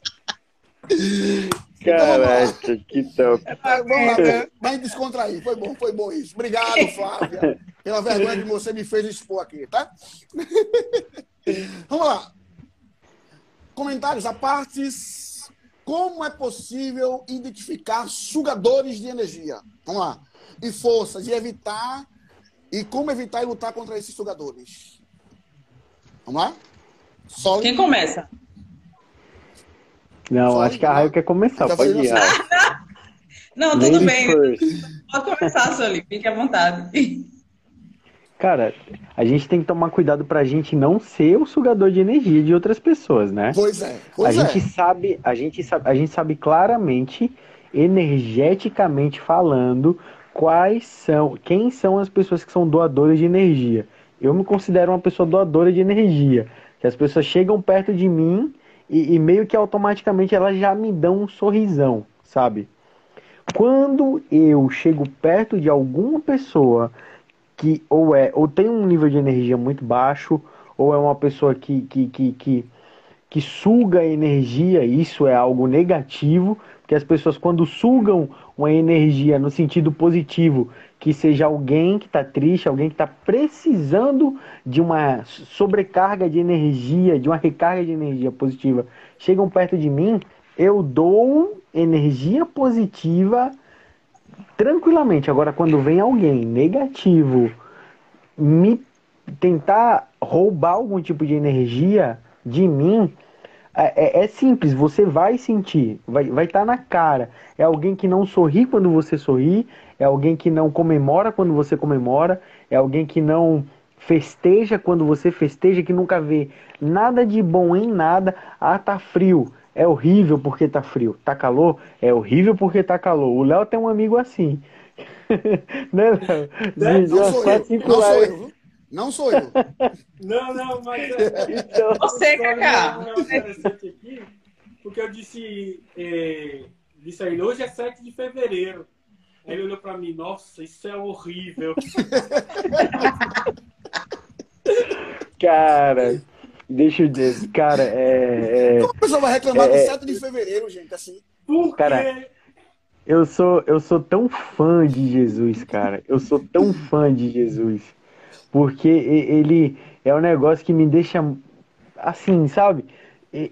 C: Caraca, que top.
A: Vamos lá, né? mas descontrair. Foi bom, foi bom isso. Obrigado, Flávia, pela vergonha que você me fez expor aqui, tá? Vamos lá. Comentários à parte. Como é possível identificar sugadores de energia? Vamos lá. E forças, e evitar. E como evitar e lutar contra esses sugadores? Vamos lá? Só
D: Quem começa?
C: Não,
A: Só
C: acho que a Raio quer começar, pode ir.
D: Não, tudo
C: Ladies
D: bem.
C: first.
D: Pode começar, Soli. Fique à vontade.
C: Cara, a gente tem que tomar cuidado pra gente não ser o sugador de energia de outras pessoas, né?
A: Pois é,
C: a
A: pois é.
C: gente sabe, a gente sabe, a gente sabe claramente, energeticamente falando, quais são, quem são as pessoas que são doadoras de energia. Eu me considero uma pessoa doadora de energia, que as pessoas chegam perto de mim e, e meio que automaticamente elas já me dão um sorrisão, sabe? Quando eu chego perto de alguma pessoa que ou é ou tem um nível de energia muito baixo, ou é uma pessoa que, que, que, que, que suga energia, isso é algo negativo, porque as pessoas quando sugam uma energia no sentido positivo, que seja alguém que está triste, alguém que está precisando de uma sobrecarga de energia, de uma recarga de energia positiva, chegam perto de mim, eu dou energia positiva tranquilamente. Agora, quando vem alguém negativo me tentar roubar algum tipo de energia de mim, é, é- é simples, você vai sentir, vai estar vai tá na cara. É alguém que não sorri quando você sorri, é alguém que não comemora quando você comemora, é alguém que não festeja quando você festeja, que nunca vê nada de bom em nada. Ah, tá frio. É horrível porque tá frio. Tá calor? É horrível porque tá calor. O Léo tem um amigo assim. né, Léo?
B: Não
A: Não sou eu, não sou eu. viu? Não sou eu.
B: Não, não, mas é,
C: Então,
D: Você, Cacá.
B: não é interessante aqui, porque eu disse, é, disse a ele, hoje é 7 de fevereiro. Aí ele olhou pra mim, nossa, isso é horrível.
C: cara, deixa eu dizer, cara, é, é,
A: A pessoa vai reclamar do
C: É.
A: 7 de fevereiro, gente, assim.
B: Por
C: Cara,
B: quê?
C: eu sou eu sou tão fã de Jesus, cara. Eu sou tão fã de Jesus, porque ele é um negócio que me deixa assim, sabe? E-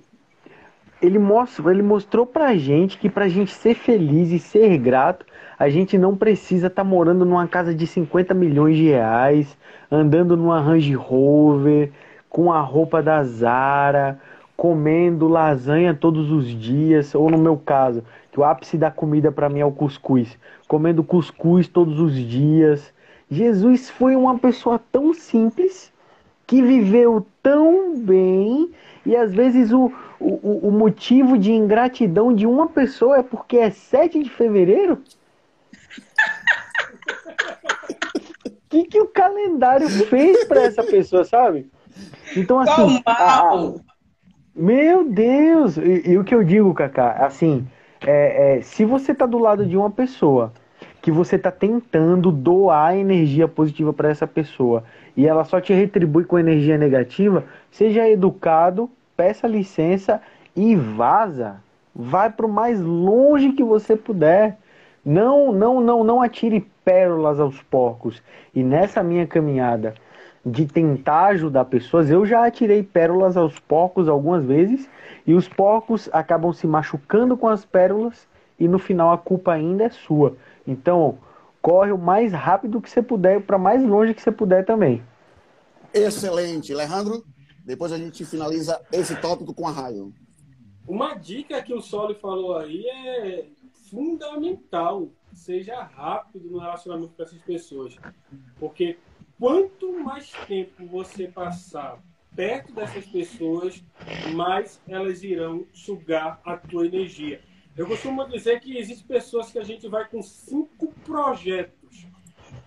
C: Ele mostra, ele mostrou pra gente que pra gente ser feliz e ser grato, a gente não precisa estar morando numa casa de 50 milhões de reais, andando numa Range Rover, com a roupa da Zara, comendo lasanha todos os dias, ou no meu caso, que o ápice da comida pra mim é o cuscuz, comendo cuscuz todos os dias. Jesus foi uma pessoa tão simples que viveu tão bem e às vezes o, o, o motivo de ingratidão de uma pessoa é porque é 7 de fevereiro? O que, que o calendário fez para essa pessoa, sabe? Então, assim, a- meu Deus! E, e o que eu digo, Kaká, assim, é, é, se você tá do lado de uma pessoa que você tá tentando doar energia positiva para essa pessoa e ela só te retribui com energia negativa, seja educado, peça licença e vaza. Vai pro mais longe que você puder. Não, não, não, não atire pérolas aos porcos. E nessa minha caminhada de tentar ajudar pessoas, eu já atirei pérolas aos porcos algumas vezes e os porcos acabam se machucando com as pérolas e no final a culpa ainda é sua. Então, corre o mais rápido que você puder para mais longe que você puder também.
A: Excelente. Alejandro, depois a gente finaliza esse tópico com a raio.
B: Uma dica que o Soli falou aí é fundamental. Seja rápido no relacionamento com essas pessoas. Porque quanto mais tempo você passar perto dessas pessoas, mais elas irão sugar a tua energia. Eu costumo dizer que existem pessoas que a gente vai com cinco projetos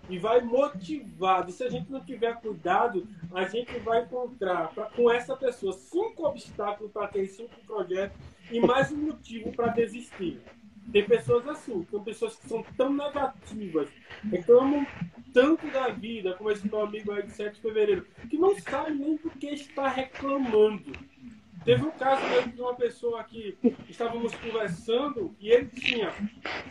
B: e vai motivado. Se a gente não tiver cuidado, a gente vai encontrar pra, com essa pessoa cinco obstáculos para aqueles cinco projetos e mais um motivo para desistir. Tem pessoas assim, tem pessoas que são tão negativas, reclamam tanto da vida, como esse meu amigo aí de 7 de fevereiro, que não sabe nem do que está reclamando. Teve um caso mesmo de uma pessoa que estávamos conversando e ele tinha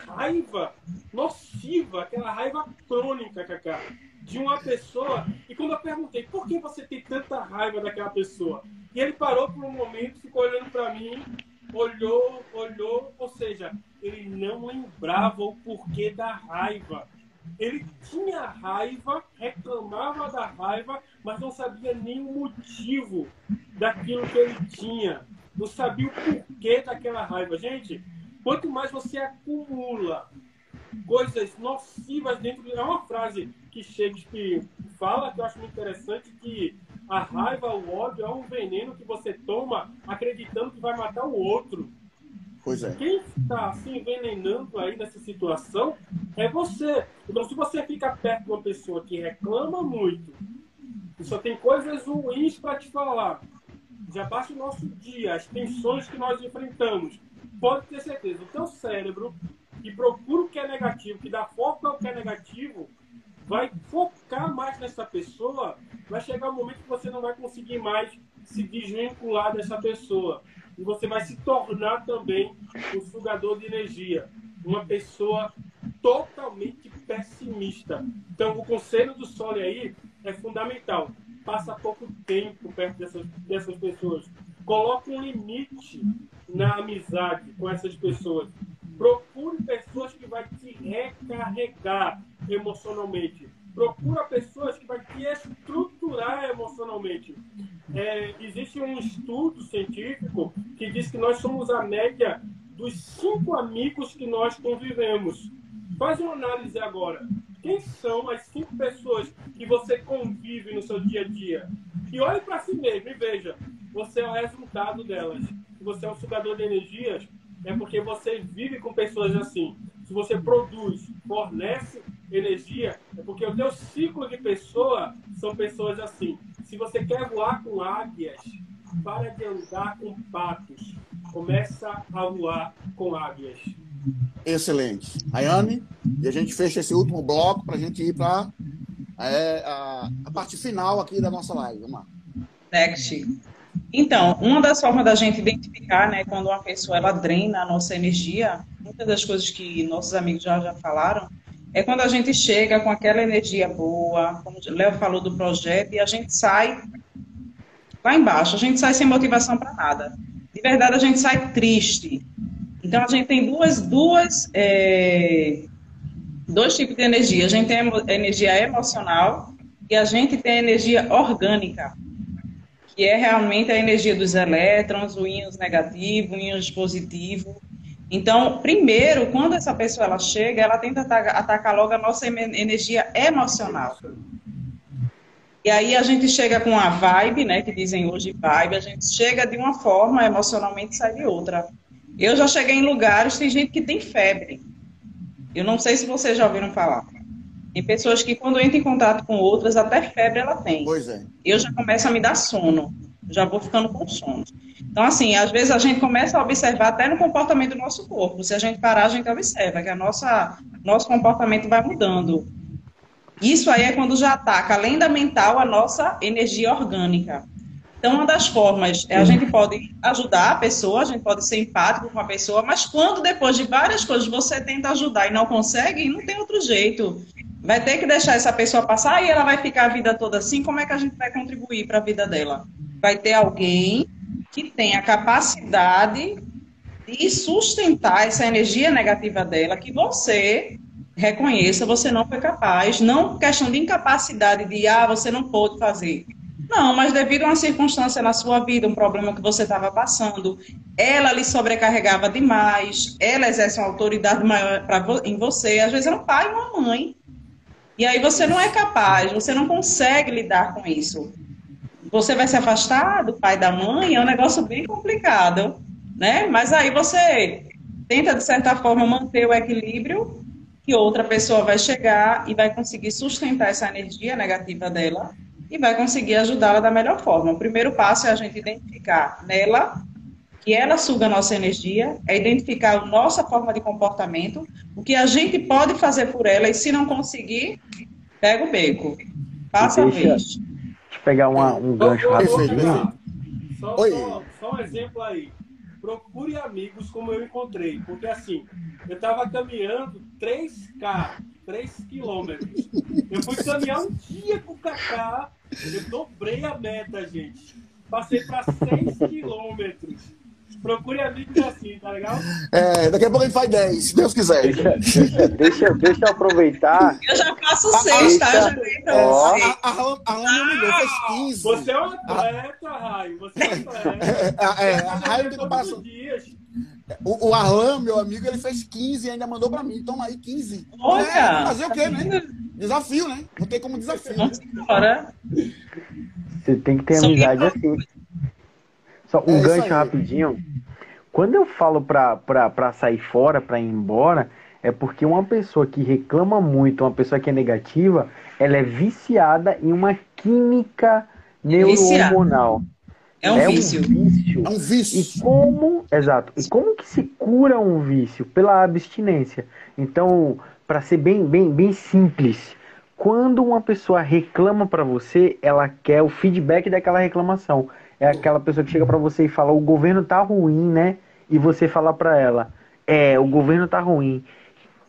B: raiva nociva, aquela raiva crônica, Cacá, de uma pessoa. E quando eu perguntei, por que você tem tanta raiva daquela pessoa? E ele parou por um momento, ficou olhando para mim, olhou, olhou, ou seja, ele não lembrava o porquê da raiva. Ele tinha raiva, reclamava da raiva, mas não sabia nem o motivo daquilo que ele tinha. Não sabia o porquê daquela raiva. Gente, quanto mais você acumula coisas nocivas dentro de. É uma frase que Shakespeare fala que eu acho muito interessante: que a raiva, o ódio é um veneno que você toma acreditando que vai matar o outro.
A: Pois é.
B: Quem está se envenenando aí nessa situação é você. Então, se você fica perto de uma pessoa que reclama muito, que só tem coisas ruins para te falar, já basta o nosso dia, as tensões que nós enfrentamos, pode ter certeza, o teu cérebro, que procura o que é negativo, que dá foco ao que é negativo, vai focar mais nessa pessoa, vai chegar um momento que você não vai conseguir mais se desvincular dessa pessoa e você vai se tornar também um sugador de energia, uma pessoa totalmente pessimista. Então, o conselho do Sol aí é fundamental. Passa pouco tempo perto dessas, dessas pessoas. Coloque um limite na amizade com essas pessoas. Procure pessoas que vai te recarregar emocionalmente procura pessoas que vai te estruturar emocionalmente. É, existe um estudo científico que diz que nós somos a média dos cinco amigos que nós convivemos. Faz uma análise agora. Quem são as cinco pessoas que você convive no seu dia a dia? E olhe para si mesmo e veja, você é o resultado delas. Se você é um sugador de energias, é porque você vive com pessoas assim. Se você produz, fornece energia, é porque o teu ciclo de pessoa são pessoas assim. Se você quer voar com águias, para de andar com patos. Começa a voar com águias.
A: Excelente. Ayane, e a gente fecha esse último bloco para a gente ir para é, a, a, parte final aqui da nossa live. Vamos lá.
D: Next. Então, uma das formas da gente identificar, né, quando uma pessoa ela drena a nossa energia, muitas das coisas que nossos amigos já, já falaram, é quando a gente chega com aquela energia boa, como o Léo falou do projeto, e a gente sai lá embaixo, a gente sai sem motivação para nada. De verdade, a gente sai triste. Então, a gente tem duas, duas, é, dois tipos de energia. A gente tem energia emocional e a gente tem energia orgânica, que é realmente a energia dos elétrons, o íons negativo, o íons positivo. Então, primeiro, quando essa pessoa ela chega, ela tenta atacar, atacar logo a nossa energia emocional. E aí a gente chega com a vibe, né, que dizem hoje vibe, a gente chega de uma forma, emocionalmente sai de outra. Eu já cheguei em lugares, tem gente que tem febre. Eu não sei se vocês já ouviram falar. Tem pessoas que quando entram em contato com outras, até febre ela tem.
A: Pois é.
D: Eu já começo a me dar sono. Já vou ficando com sono. Então, assim, às vezes a gente começa a observar até no comportamento do nosso corpo. Se a gente parar, a gente observa que a nossa, nosso comportamento vai mudando. Isso aí é quando já ataca, além da mental, a nossa energia orgânica. Então, uma das formas é a gente pode ajudar a pessoa, a gente pode ser empático com a pessoa, mas quando depois de várias coisas você tenta ajudar e não consegue, não tem outro jeito. Vai ter que deixar essa pessoa passar e ela vai ficar a vida toda assim. Como é que a gente vai contribuir para a vida dela? Vai ter alguém que tem a capacidade de sustentar essa energia negativa dela, que você reconheça, você não foi capaz, não questão de incapacidade de, ah, você não pôde fazer. Não, mas devido a uma circunstância na sua vida, um problema que você estava passando, ela lhe sobrecarregava demais, ela exerce uma autoridade maior em você, às vezes é um pai ou uma mãe. E aí você não é capaz, você não consegue lidar com isso você vai se afastar do pai da mãe, é um negócio bem complicado, né? Mas aí você tenta, de certa forma, manter o equilíbrio, que outra pessoa vai chegar e vai conseguir sustentar essa energia negativa dela e vai conseguir ajudá-la da melhor forma. O primeiro passo é a gente identificar nela que ela suga a nossa energia, é identificar a nossa forma de comportamento, o que a gente pode fazer por ela, e se não conseguir, pega o beco. Passa
C: Deixa-
D: a vez.
C: Deixa eu pegar uma- um gancho
B: Renato, Só,
A: Oi.
B: só, só um exemplo aí. Procure amigos como eu encontrei. Porque assim, eu estava caminhando 3K, 3 quilômetros. Eu fui caminhar um dia com o Kaká, eu dobrei a meta, gente. Passei para 6 quilômetros. Procure amigos assim, tá legal?
A: É, daqui a pouco a gente faz 10, se Deus quiser.
C: Deixa, deixa, deixa, deixa eu aproveitar.
D: Eu já faço seis, tá? Já vem pra
A: É,
D: você.
A: a, Rani me humilhou, fez 15.
B: Você é um atleta, Raio. Você é um atleta.
A: É, é, a
B: tá
A: Raio
B: todos
A: que passa.
B: os dias.
A: O, o Arlan, meu amigo, ele fez 15 e ainda mandou pra mim. Toma aí 15.
D: Olha!
A: É, fazer o quê, né? Desafio, né? Botei como desafio.
D: Vamos embora.
C: Você tem que ter
D: Só
C: amizade
D: que-
C: assim. Só um
A: É
C: gancho rapidinho. Quando eu falo pra, pra, pra sair fora, pra ir embora, é porque uma pessoa que reclama muito, uma pessoa que é negativa, ela é viciada em uma química neurohormonal.
D: É um vício.
C: vício.
A: É um
C: E
A: vício.
C: como, exato, e como que se cura um vício? Pela abstinência. Então, para ser bem, bem, bem simples, quando uma pessoa reclama para você, ela quer o feedback daquela reclamação. É aquela pessoa que chega para você e fala: "O governo tá ruim, né?" E você fala para ela: "É, o governo tá ruim."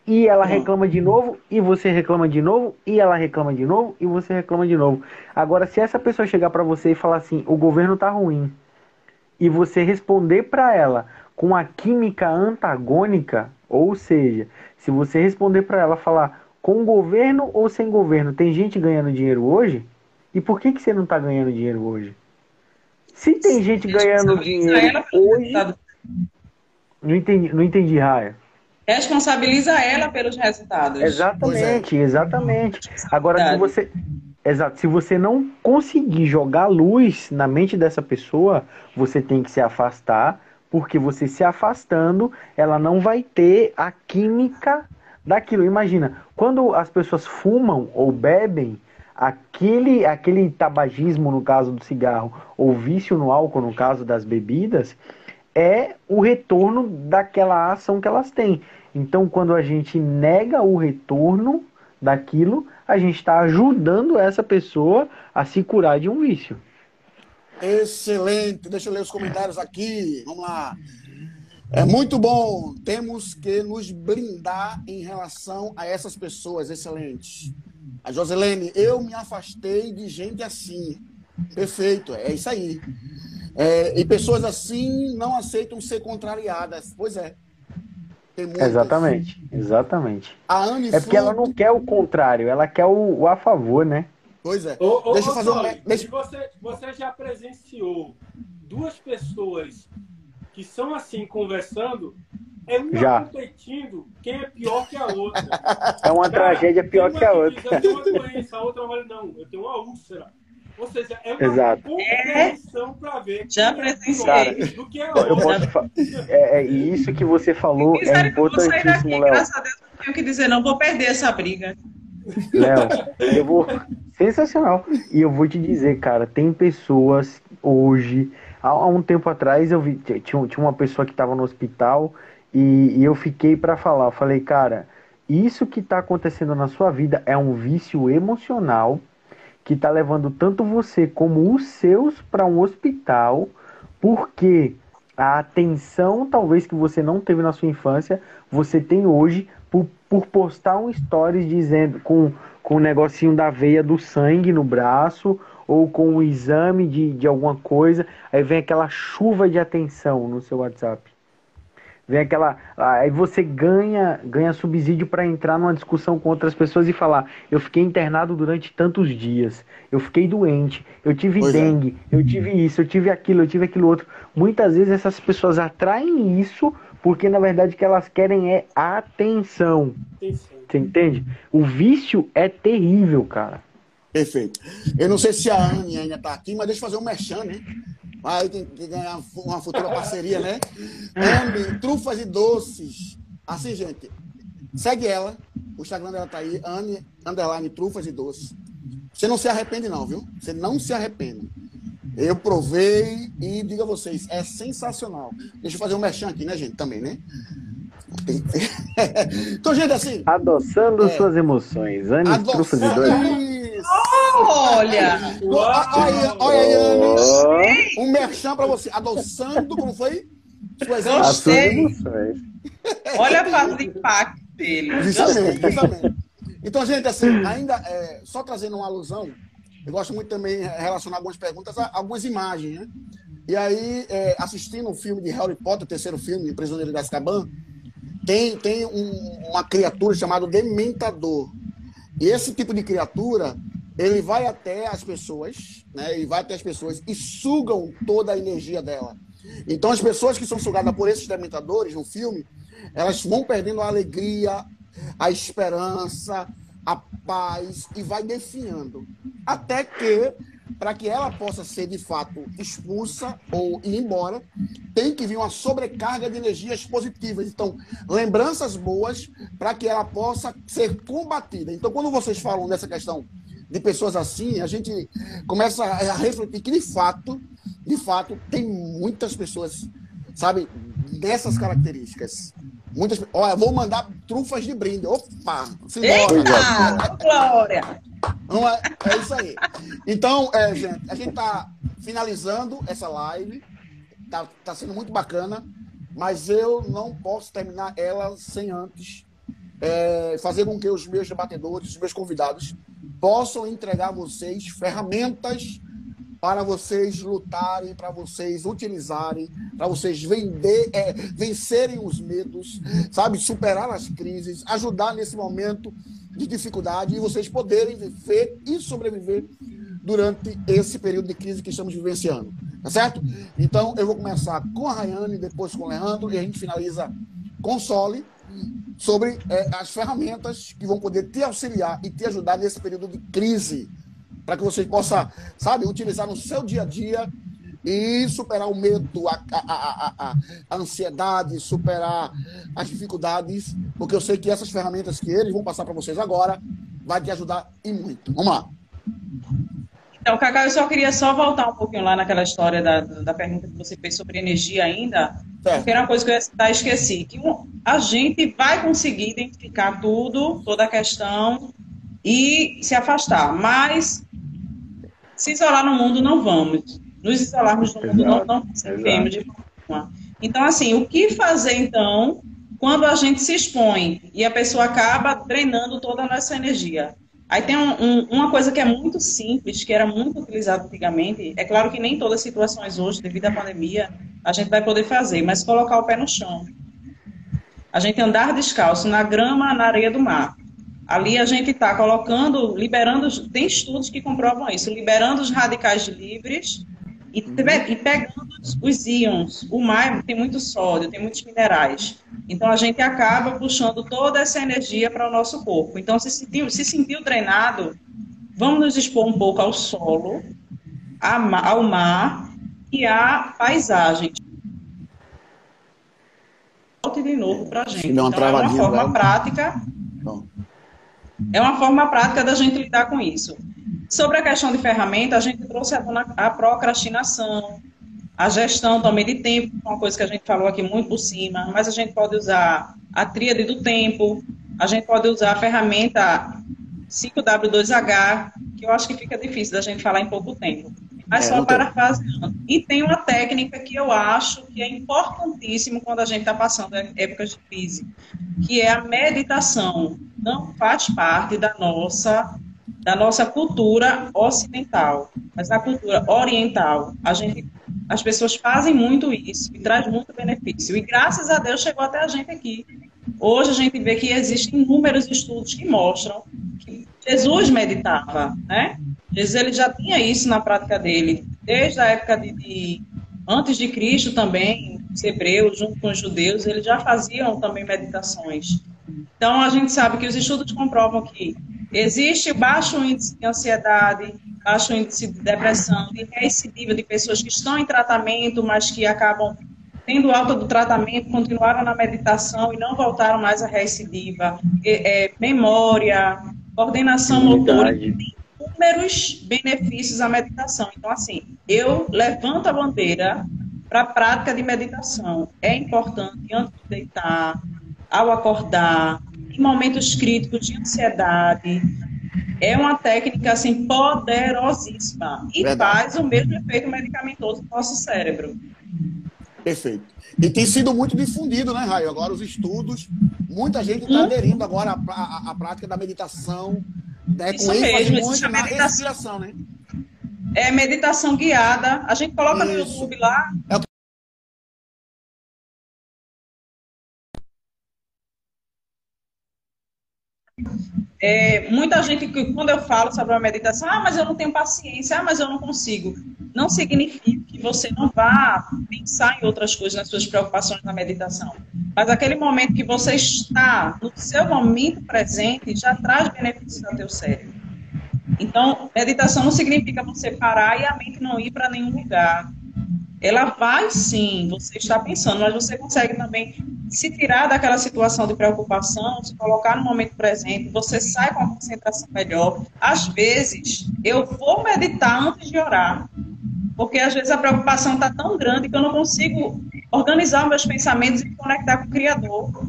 C: E ela reclama de novo, e você reclama de novo, e ela reclama de novo, e você reclama de novo. Agora, se essa pessoa chegar para você e falar assim: "O governo tá ruim", e você responder para ela com a química antagônica, ou seja, se você responder para ela falar com governo ou sem governo, tem gente ganhando dinheiro hoje? E por que, que você não está ganhando dinheiro hoje? Se tem gente ganhando dinheiro hoje,
D: resultado.
C: não entendi, não entendi, Raia.
D: Responsabiliza ela pelos resultados.
C: Exatamente, exatamente. Agora, se você. Exato, se você não conseguir jogar luz na mente dessa pessoa, você tem que se afastar, porque você se afastando, ela não vai ter a química daquilo. Imagina, quando as pessoas fumam ou bebem, aquele, aquele tabagismo, no caso do cigarro, ou vício no álcool, no caso das bebidas, é o retorno daquela ação que elas têm. Então, quando a gente nega o retorno daquilo, a gente está ajudando essa pessoa a se curar de um vício.
A: Excelente. Deixa eu ler os comentários aqui. Vamos lá. É muito bom. Temos que nos blindar em relação a essas pessoas. Excelente. A Joselene, eu me afastei de gente assim. Perfeito, é isso aí. É, e pessoas assim não aceitam ser contrariadas. Pois é.
C: Exatamente, exatamente.
A: A Anne
C: É porque ela não quer o contrário, ela quer o, o a favor, né?
A: Pois é.
B: Ô, ô,
A: Deixa eu fazer um.
B: Tony,
A: Deixa...
B: Você, você já presenciou duas pessoas que são assim conversando, é uma
C: Já.
B: competindo quem é pior que a outra.
C: É uma
B: Cara,
C: tragédia pior que a outra.
B: eu uma doença, a outra fala, não, eu tenho uma úlcera. Ou seja, é uma
C: Exato.
B: competição para ver
D: Já
B: é
D: presenciei.
B: pior do que a
C: Eu
B: outra.
C: posso fa- é, é isso que você falou é
D: Misericórdia, eu vou sair daqui,
C: importantíssimo, Léo.
D: graças a Deus, não tenho o que dizer, não vou perder essa briga.
C: Léo, eu vou. Sensacional. E eu vou te dizer, cara, tem pessoas hoje. Há, há um tempo atrás eu vi. Tinha, tinha uma pessoa que estava no hospital e, e eu fiquei para falar. Eu falei, cara, isso que está acontecendo na sua vida é um vício emocional que está levando tanto você como os seus para um hospital, porque a atenção talvez que você não teve na sua infância, você tem hoje por, por postar um stories dizendo com, com um negocinho da veia do sangue no braço ou com um exame de, de alguma coisa, aí vem aquela chuva de atenção no seu WhatsApp. Vem aquela. Aí você ganha, ganha subsídio para entrar numa discussão com outras pessoas e falar: eu fiquei internado durante tantos dias, eu fiquei doente, eu tive
A: Pois é.
C: dengue, eu tive isso, eu tive aquilo, eu tive aquilo outro. Muitas vezes essas pessoas atraem isso porque na verdade o que elas querem é atenção.
B: Atenção.
C: Você entende? O vício é terrível, cara.
A: Perfeito. Eu não sei se a Anne ainda está aqui, mas deixa eu fazer um merchan, né? Aí tem que ganhar uma futura parceria, né? Anne, trufas e doces. Assim, gente, segue ela. O Instagram dela tá aí, Anne, underline, trufas e doces. Você não se arrepende não, viu? Você não se arrepende. Eu provei e digo a vocês, é sensacional. Deixa eu fazer um merchan aqui, né, gente? Também, né? então, gente, assim.
C: Adoçando é, suas emoções. Anne Trufas e
D: Olha!
A: Olha, olha. Um merchan pra você. Adoçando, como foi?
D: Suas emoções. Olha a parte de impacto dele.
A: Justamente, justamente. Então, gente, assim, ainda é, só trazendo uma alusão, eu gosto muito também de relacionar algumas perguntas a algumas imagens, né? E aí, é, assistindo o filme de Harry Potter, o terceiro filme, Prisioneiro de Azkaban, tem, tem um, uma criatura chamada Dementador. E esse tipo de criatura, ele vai até as pessoas, né? Ele vai até as pessoas e sugam toda a energia dela. Então, as pessoas que são sugadas por esses dementadores no filme, elas vão perdendo a alegria, a esperança, a paz e vai definhando. Até que, para que ela possa ser de fato expulsa ou ir embora, tem que vir uma sobrecarga de energias positivas. Então, lembranças boas para que ela possa ser combatida. Então, quando vocês falam dessa questão de pessoas assim, a gente começa a refletir que, de fato, de fato, tem muitas pessoas, sabe, dessas características. Muitas, olha, vou mandar trufas de brinde. Opa!
D: Eita! Glória!
A: Não é, é isso aí. Então, é, gente, a gente está finalizando essa live. Tá, tá sendo muito bacana, mas eu não posso terminar ela sem antes é, fazer com que os meus debatedores, os meus convidados, possam entregar a vocês ferramentas para vocês lutarem, para vocês utilizarem, para vocês vender, é, vencerem os medos, sabe, superar as crises, ajudar nesse momento de dificuldade e vocês poderem viver e sobreviver durante esse período de crise que estamos vivenciando. Tá certo? Então, eu vou começar com a Rayane, depois com o Leandro, e a gente finaliza com o Sole sobre é, as ferramentas que vão poder te auxiliar e te ajudar nesse período de crise para que você possa, sabe, utilizar no seu dia a dia e superar o medo, a, a, a, a, ansiedade, superar as dificuldades, porque eu sei que essas ferramentas que eles vão passar para vocês agora vai te ajudar e muito. Vamos lá.
D: Então, Cacá, eu só queria só voltar um pouquinho lá naquela história da, da pergunta que você fez sobre energia ainda, certo. porque era uma coisa que eu citar, esqueci, que a gente vai conseguir identificar tudo, toda a questão e se afastar, mas se isolar no mundo, não vamos. Nos isolarmos no mundo, exato, não, não conseguimos de forma Então, assim, o que fazer, então, quando a gente se expõe e a pessoa acaba drenando toda a nossa energia? Aí tem um, um, uma coisa que é muito simples, que era muito utilizada antigamente. É claro que nem todas as situações hoje, devido à pandemia, a gente vai poder fazer, mas colocar o pé no chão. A gente andar descalço na grama, na areia do mar. Ali a gente está colocando, liberando, tem estudos que comprovam isso, liberando os radicais livres e, uhum. e pegando os íons. O mar tem muito sódio, tem muitos minerais. Então a gente acaba puxando toda essa energia para o nosso corpo. Então, se sentiu, se sentiu drenado, vamos nos expor um pouco ao solo, ao mar e à paisagem. Volte de novo para a gente. Então, é uma forma prática é uma forma prática da gente lidar com isso. Sobre a questão de ferramenta, a gente trouxe a procrastinação, a gestão também de tempo, uma coisa que a gente falou aqui muito por cima, mas a gente pode usar a tríade do tempo, a gente pode usar a ferramenta 5W2H, que eu acho que fica difícil da gente falar em pouco tempo. Mas é, só parafraseando. E tem uma técnica que eu acho que é importantíssimo quando a gente está passando épocas de crise, que é a meditação. Não faz parte da nossa da nossa cultura ocidental, mas na cultura oriental, a gente, as pessoas fazem muito isso e traz muito benefício. E graças a Deus chegou até a gente aqui. Hoje a gente vê que existem inúmeros estudos que mostram que Jesus meditava, né? Jesus ele já tinha isso na prática dele, desde a época de, de antes de Cristo também, os hebreus, junto com os judeus, eles já faziam também meditações. Então, a gente sabe que os estudos comprovam que existe baixo índice de ansiedade, baixo índice de depressão, de recidiva de pessoas que estão em tratamento, mas que acabam tendo alta do tratamento, continuaram na meditação e não voltaram mais à recidiva, é, é, memória, coordenação motora, inúmeros benefícios à meditação. Então, assim, eu levanto a bandeira para a prática de meditação. É importante antes de deitar, ao acordar, em momentos críticos de ansiedade. É uma técnica assim poderosíssima e Verdade. faz o mesmo efeito medicamentoso no nosso cérebro.
A: Perfeito. E tem sido muito difundido, né, Raio? Agora os estudos, muita gente está hum? aderindo agora à, à, à, prática da meditação, né,
D: com mesmo, muito na meditação. respiração, né? É meditação guiada. A gente coloca Isso. no YouTube lá. É É, muita gente que quando eu falo sobre a meditação, ah, mas eu não tenho paciência, ah, mas eu não consigo. Não significa que você não vá pensar em outras coisas nas suas preocupações na meditação. Mas aquele momento que você está no seu momento presente já traz benefícios ao teu cérebro. Então, meditação não significa você parar e a mente não ir para nenhum lugar ela vai sim, você está pensando, mas você consegue também se tirar daquela situação de preocupação, se colocar no momento presente, você sai com a concentração melhor. Às vezes, eu vou meditar antes de orar, porque às vezes a preocupação está tão grande que eu não consigo organizar meus pensamentos e me conectar com o Criador.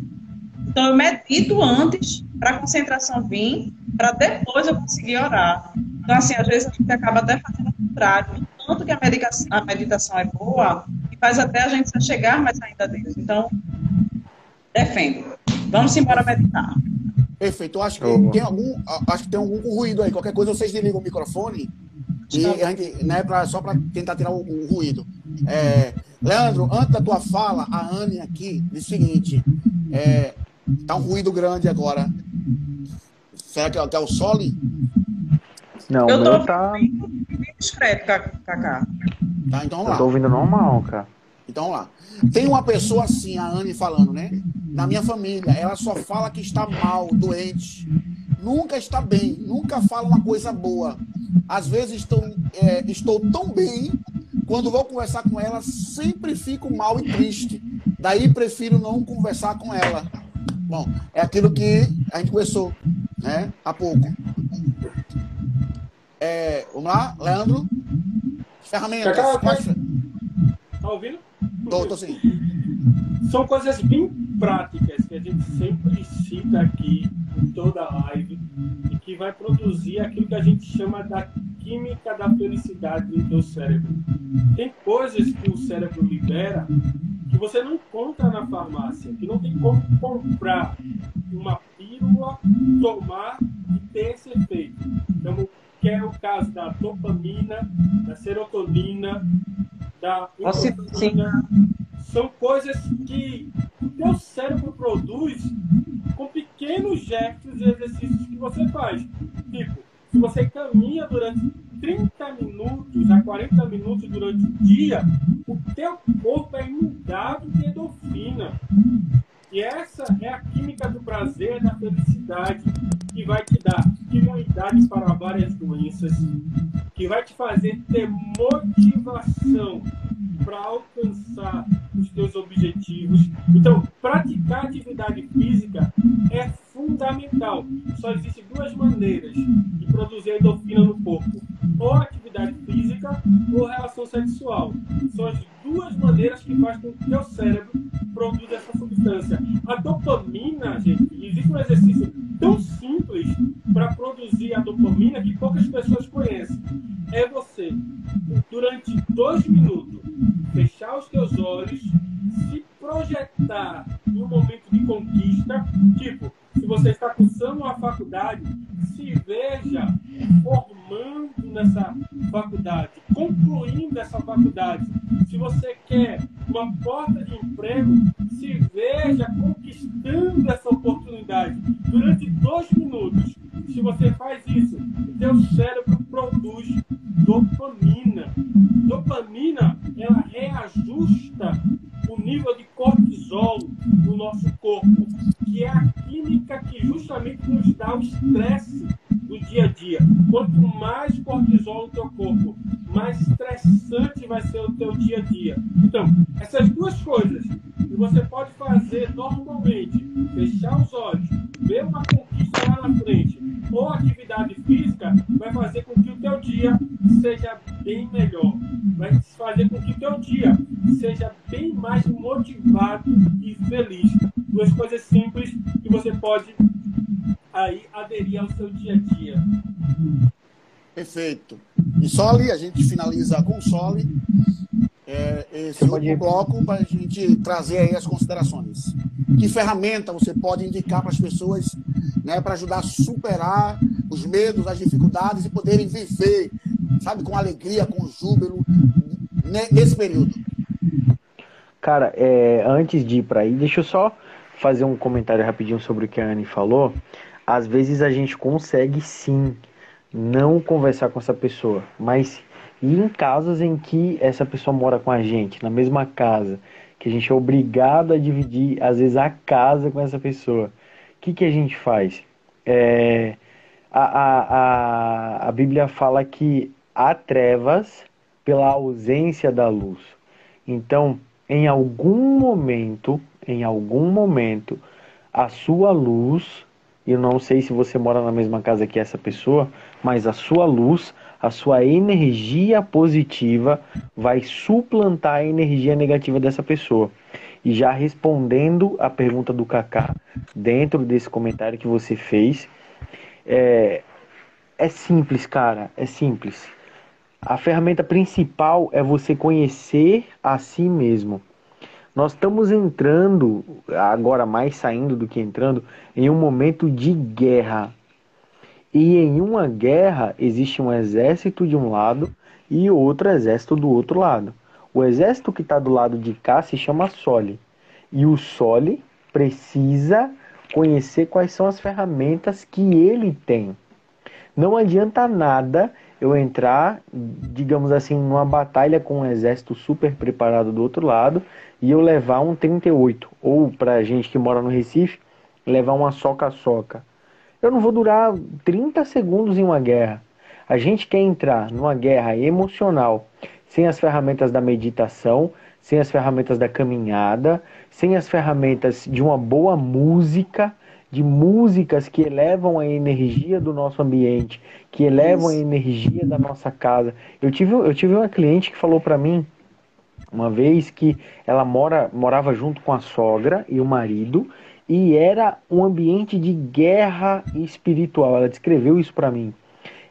D: Então, eu medito antes para a concentração vir, para depois eu conseguir orar. Então, assim, às vezes a gente acaba até fazendo o contrário tanto que a meditação, a meditação é boa, e faz até a gente chegar mais ainda a Deus. Então, defendo. Vamos embora meditar.
A: Perfeito. Eu acho que tem algum, acho que tem algum ruído aí. Qualquer coisa vocês desligam o microfone e a gente, né, pra, só para tentar tirar o, o ruído. É, Leandro, antes da tua fala, a Anne aqui disse o seguinte: é, tá um ruído grande agora. Será que é, que é o Soli?
C: Não,
D: eu meu tá. Discreto, Cacá.
A: Tá, então vamos lá.
C: Eu tô ouvindo normal, cara.
A: Então vamos lá. Tem uma pessoa assim, a Anne falando, né? Na minha família, ela só fala que está mal, doente. Nunca está bem, nunca fala uma coisa boa. Às vezes estou, é, estou tão bem, quando vou conversar com ela, sempre fico mal e triste. Daí prefiro não conversar com ela. Bom, é aquilo que a gente conversou né, há pouco. É, vamos lá, Leandro. Ferramentas. Tá,
B: tá ouvindo?
A: Tô, tô sim.
B: São coisas bem práticas que a gente sempre cita aqui em toda a live e que vai produzir aquilo que a gente chama da química da felicidade do cérebro. Tem coisas que o cérebro libera que você não encontra na farmácia, que não tem como comprar uma pílula, tomar e ter esse efeito. Então, que é o caso da dopamina, da serotonina, da endorfina. São coisas que o teu cérebro produz com pequenos gestos e exercícios que você faz. Tipo, se você caminha durante 30 minutos a 40 minutos durante o dia, o teu corpo é inundado de endorfina. E essa é a química do prazer, da felicidade, que vai te dar imunidade para várias doenças, que vai te fazer ter motivação para alcançar os teus objetivos. Então, praticar atividade física é fundamental. Só existem duas maneiras de produzir endorfina no corpo: ou atividade física ou relação sexual. São as duas maneiras que fazem com que o teu cérebro produza essa substância. A dopamina, gente, existe um exercício tão simples para produzir a dopamina que poucas pessoas conhecem. É você, durante dois minutos, fechar os teus olhos, se projetar em um momento de conquista, tipo, se você está cursando uma faculdade, se veja formando nessa faculdade, concluindo essa faculdade. Se você quer uma porta de emprego, se veja conquistando essa oportunidade durante dois minutos. Se você faz isso, o seu cérebro produz dopamina. Dopamina, ela reajusta o nível de cortisol no nosso corpo, que é a química que justamente nos dá o estresse do dia a dia. Quanto mais cortisol no teu corpo, mais estressante vai ser o teu dia a dia. Então, essas duas coisas que você pode fazer normalmente, fechar os olhos, ver uma conquista lá na frente, ou atividade física, vai fazer com que o teu dia seja bem melhor. Vai fazer com que o teu dia seja bem mais motivado e feliz. Duas coisas simples que você pode aí aderir ao seu dia a dia.
A: Perfeito. E Soli, a gente finaliza com Soli é, esse último bloco para a gente trazer aí as considerações. Que ferramenta você pode indicar para as pessoas né, para ajudar a superar os medos, as dificuldades e poderem viver, sabe, com alegria, com júbilo né, nesse período?
C: Cara, é, antes de ir para aí, deixa eu só fazer um comentário rapidinho sobre o que a Anne falou. Às vezes a gente consegue sim não conversar com essa pessoa, mas e em casos em que essa pessoa mora com a gente, na mesma casa, que a gente é obrigado a dividir, às vezes, a casa com essa pessoa, o que, que a gente faz? É, a, a, a, a Bíblia fala que há trevas pela ausência da luz. Então, em algum momento, em algum momento, a sua luz, e eu não sei se você mora na mesma casa que essa pessoa, mas a sua luz a sua energia positiva vai suplantar a energia negativa dessa pessoa. E já respondendo a pergunta do Kaká, dentro desse comentário que você fez, é, é simples, cara, é simples. A ferramenta principal é você conhecer a si mesmo. Nós estamos entrando, agora mais saindo do que entrando, em um momento de guerra e em uma guerra existe um exército de um lado e outro exército do outro lado. O exército que está do lado de cá se chama Sole. E o Sole precisa conhecer quais são as ferramentas que ele tem. Não adianta nada eu entrar, digamos assim, numa batalha com um exército super preparado do outro lado e eu levar um 38. Ou, para gente que mora no Recife, levar uma soca-soca. Eu não vou durar 30 segundos em uma guerra. A gente quer entrar numa guerra emocional sem as ferramentas da meditação, sem as ferramentas da caminhada, sem as ferramentas de uma boa música, de músicas que elevam a energia do nosso ambiente, que elevam Isso. a energia da nossa casa. Eu tive, eu tive uma cliente que falou para mim uma vez que ela mora, morava junto com a sogra e o marido e era um ambiente de guerra espiritual. Ela descreveu isso para mim.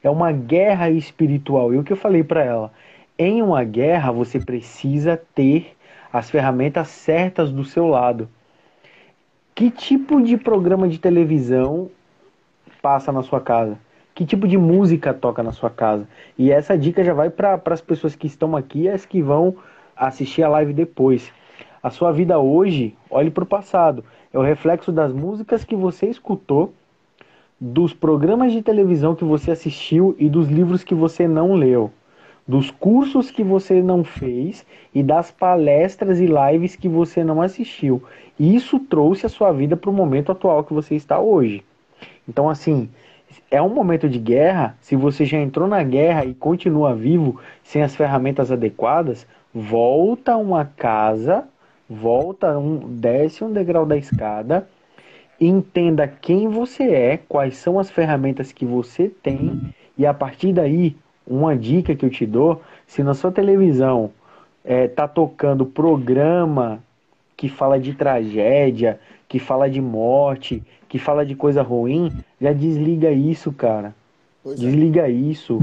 C: É uma guerra espiritual. E o que eu falei para ela? Em uma guerra você precisa ter as ferramentas certas do seu lado. Que tipo de programa de televisão passa na sua casa? Que tipo de música toca na sua casa? E essa dica já vai para as pessoas que estão aqui e as que vão assistir a live depois. A sua vida hoje, olhe para o passado é o reflexo das músicas que você escutou, dos programas de televisão que você assistiu e dos livros que você não leu, dos cursos que você não fez e das palestras e lives que você não assistiu. Isso trouxe a sua vida para o momento atual que você está hoje. Então, assim, é um momento de guerra. Se você já entrou na guerra e continua vivo sem as ferramentas adequadas, volta a uma casa volta, um, desce um degrau da escada, entenda quem você é, quais são as ferramentas que você tem, e a partir daí, uma dica que eu te dou, se na sua televisão é, tá tocando programa que fala de tragédia, que fala de morte, que fala de coisa ruim, já desliga isso, cara. Pois é. desliga é. isso.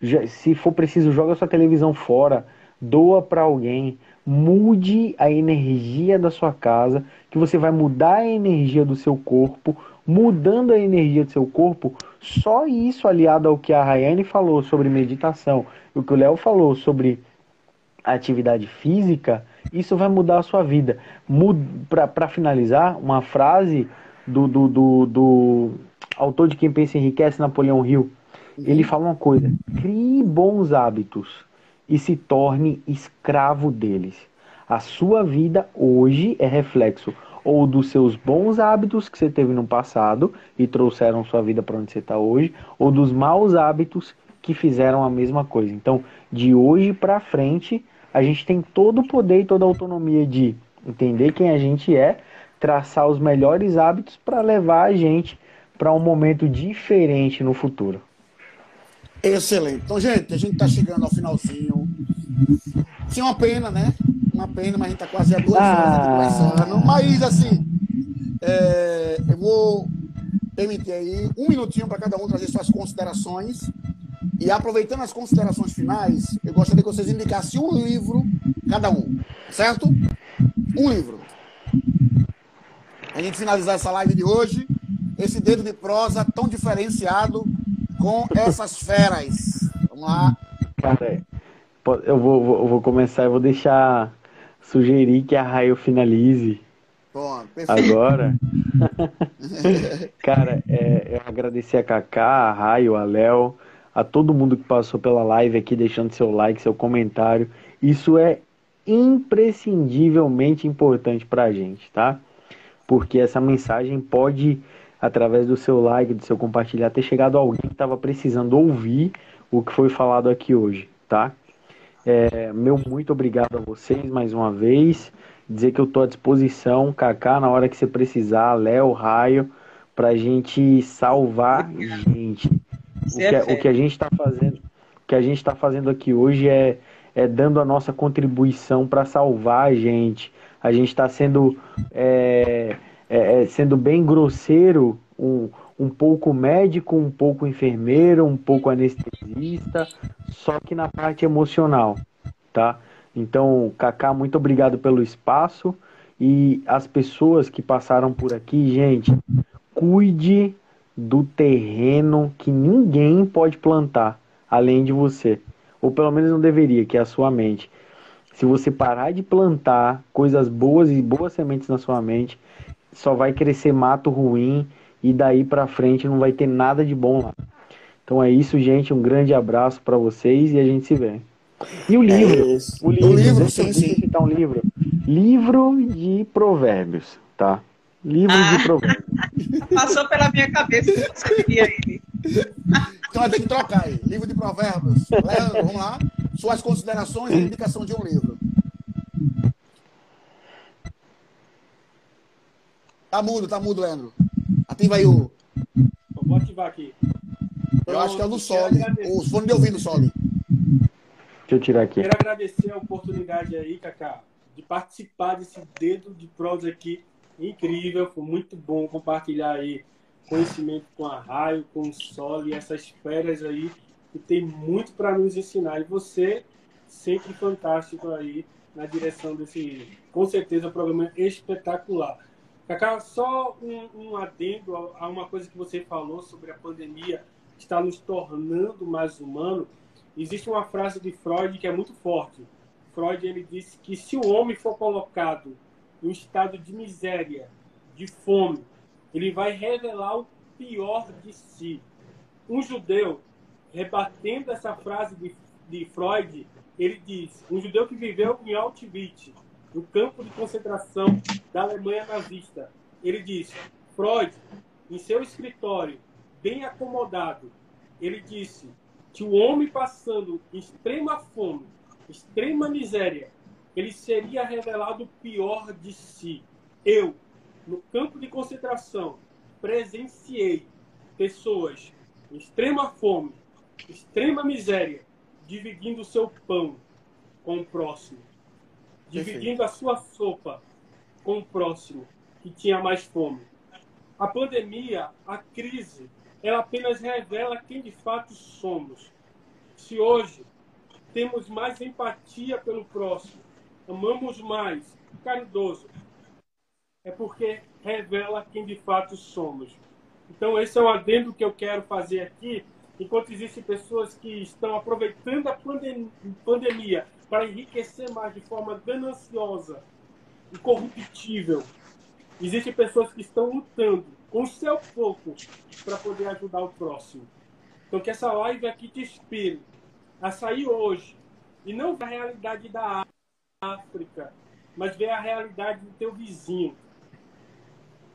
C: Já, se for preciso, joga sua televisão fora, doa para alguém mude a energia da sua casa, que você vai mudar a energia do seu corpo, mudando a energia do seu corpo, só isso aliado ao que a Rayane falou sobre meditação, o que o Léo falou sobre atividade física, isso vai mudar a sua vida. Para finalizar, uma frase do, do, do, do autor de Quem Pensa Enriquece, Napoleão Hill, ele fala uma coisa: crie bons hábitos e se torne escravo deles. A sua vida hoje é reflexo ou dos seus bons hábitos que você teve no passado e trouxeram sua vida para onde você está hoje, ou dos maus hábitos que fizeram a mesma coisa. Então, de hoje para frente, a gente tem todo o poder e toda a autonomia de entender quem a gente é, traçar os melhores hábitos para levar a gente para um momento diferente no futuro.
A: Excelente. Então, gente, a gente está chegando ao finalzinho. Sim, uma pena, né? Uma pena, mas a gente está quase a duas ah. horas conversando. Mas, assim, é, eu vou permitir aí um minutinho para cada um trazer suas considerações. E aproveitando as considerações finais, eu gostaria que vocês indicassem um livro, cada um, certo? Um livro. A gente finalizar essa live de hoje, esse dedo de prosa tão diferenciado com essas feras. Vamos lá.
C: Cara, eu vou, vou, vou começar, eu vou deixar sugerir que a Raio finalize. Bom, Agora. Cara, é, eu agradecer a Kaká, a Raio, a Léo, a todo mundo que passou pela live aqui, deixando seu like, seu comentário. Isso é imprescindivelmente importante pra gente, tá? Porque essa mensagem pode através do seu like, do seu compartilhar, ter chegado a alguém que estava precisando ouvir o que foi falado aqui hoje, tá? É, meu muito obrigado a vocês mais uma vez. Dizer que eu estou à disposição, Kaká, na hora que você precisar, Léo, Raio, para a gente salvar gente. O que, é, o que, a gente está fazendo, o que a gente está fazendo aqui hoje é, é dando a nossa contribuição para salvar a gente. A gente está sendo é, é, é, sendo bem grosseiro, um, um pouco médico, um pouco enfermeiro, um pouco anestesista, só que na parte emocional, tá? Então, Kaká, muito obrigado pelo espaço e as pessoas que passaram por aqui, gente, cuide do terreno que ninguém pode plantar além de você, ou pelo menos não deveria, que é a sua mente. Se você parar de plantar coisas boas e boas sementes na sua mente, só vai crescer mato ruim e daí para frente não vai ter nada de bom lá. Então é isso, gente. Um grande abraço para vocês e a gente se vê. E o livro? É o livro, o livro sim, sim. citar um livro. Livro de provérbios, tá? Livro ah. de provérbios.
D: Passou pela minha cabeça que você queria ele.
A: Então vai ter que trocar aí. Livro de provérbios. Leandro, vamos lá. Suas considerações e indicação de um livro. Tá mudo, tá mudo, Leandro. Ativa aí o.
B: vou ativar aqui.
A: Eu acho que é o do Soli. Os fones de ouvido, Soli.
C: Deixa eu tirar aqui.
B: Quero agradecer a oportunidade aí, Cacá, de participar desse dedo de prosa aqui. Incrível, foi muito bom compartilhar aí conhecimento com a Raio, com o Soli, essas férias aí, que tem muito para nos ensinar. E você, sempre fantástico aí na direção desse, com certeza, programa espetacular. Cacá, só um, um adendo a, uma coisa que você falou sobre a pandemia está nos tornando mais humanos. Existe uma frase de Freud que é muito forte. Freud ele disse que se o homem for colocado em um estado de miséria, de fome, ele vai revelar o pior de si. Um judeu, rebatendo essa frase de, de Freud, ele diz: um judeu que viveu em Auschwitz, no campo de concentração da Alemanha nazista. Ele disse: Freud, em seu escritório, bem acomodado, ele disse que o homem passando extrema fome, extrema miséria, ele seria revelado pior de si. Eu, no campo de concentração, presenciei pessoas em extrema fome, extrema miséria, dividindo seu pão com o próximo dividindo a sua sopa com o próximo que tinha mais fome. A pandemia, a crise, ela apenas revela quem de fato somos. Se hoje temos mais empatia pelo próximo, amamos mais, caridoso, é porque revela quem de fato somos. Então, esse é o adendo que eu quero fazer aqui, enquanto existem pessoas que estão aproveitando a pandemia para enriquecer mais de forma gananciosa e corruptível. Existem pessoas que estão lutando com o seu pouco para poder ajudar o próximo. Então, que essa live aqui te inspire a sair hoje e não ver a realidade da África, mas ver a realidade do teu vizinho,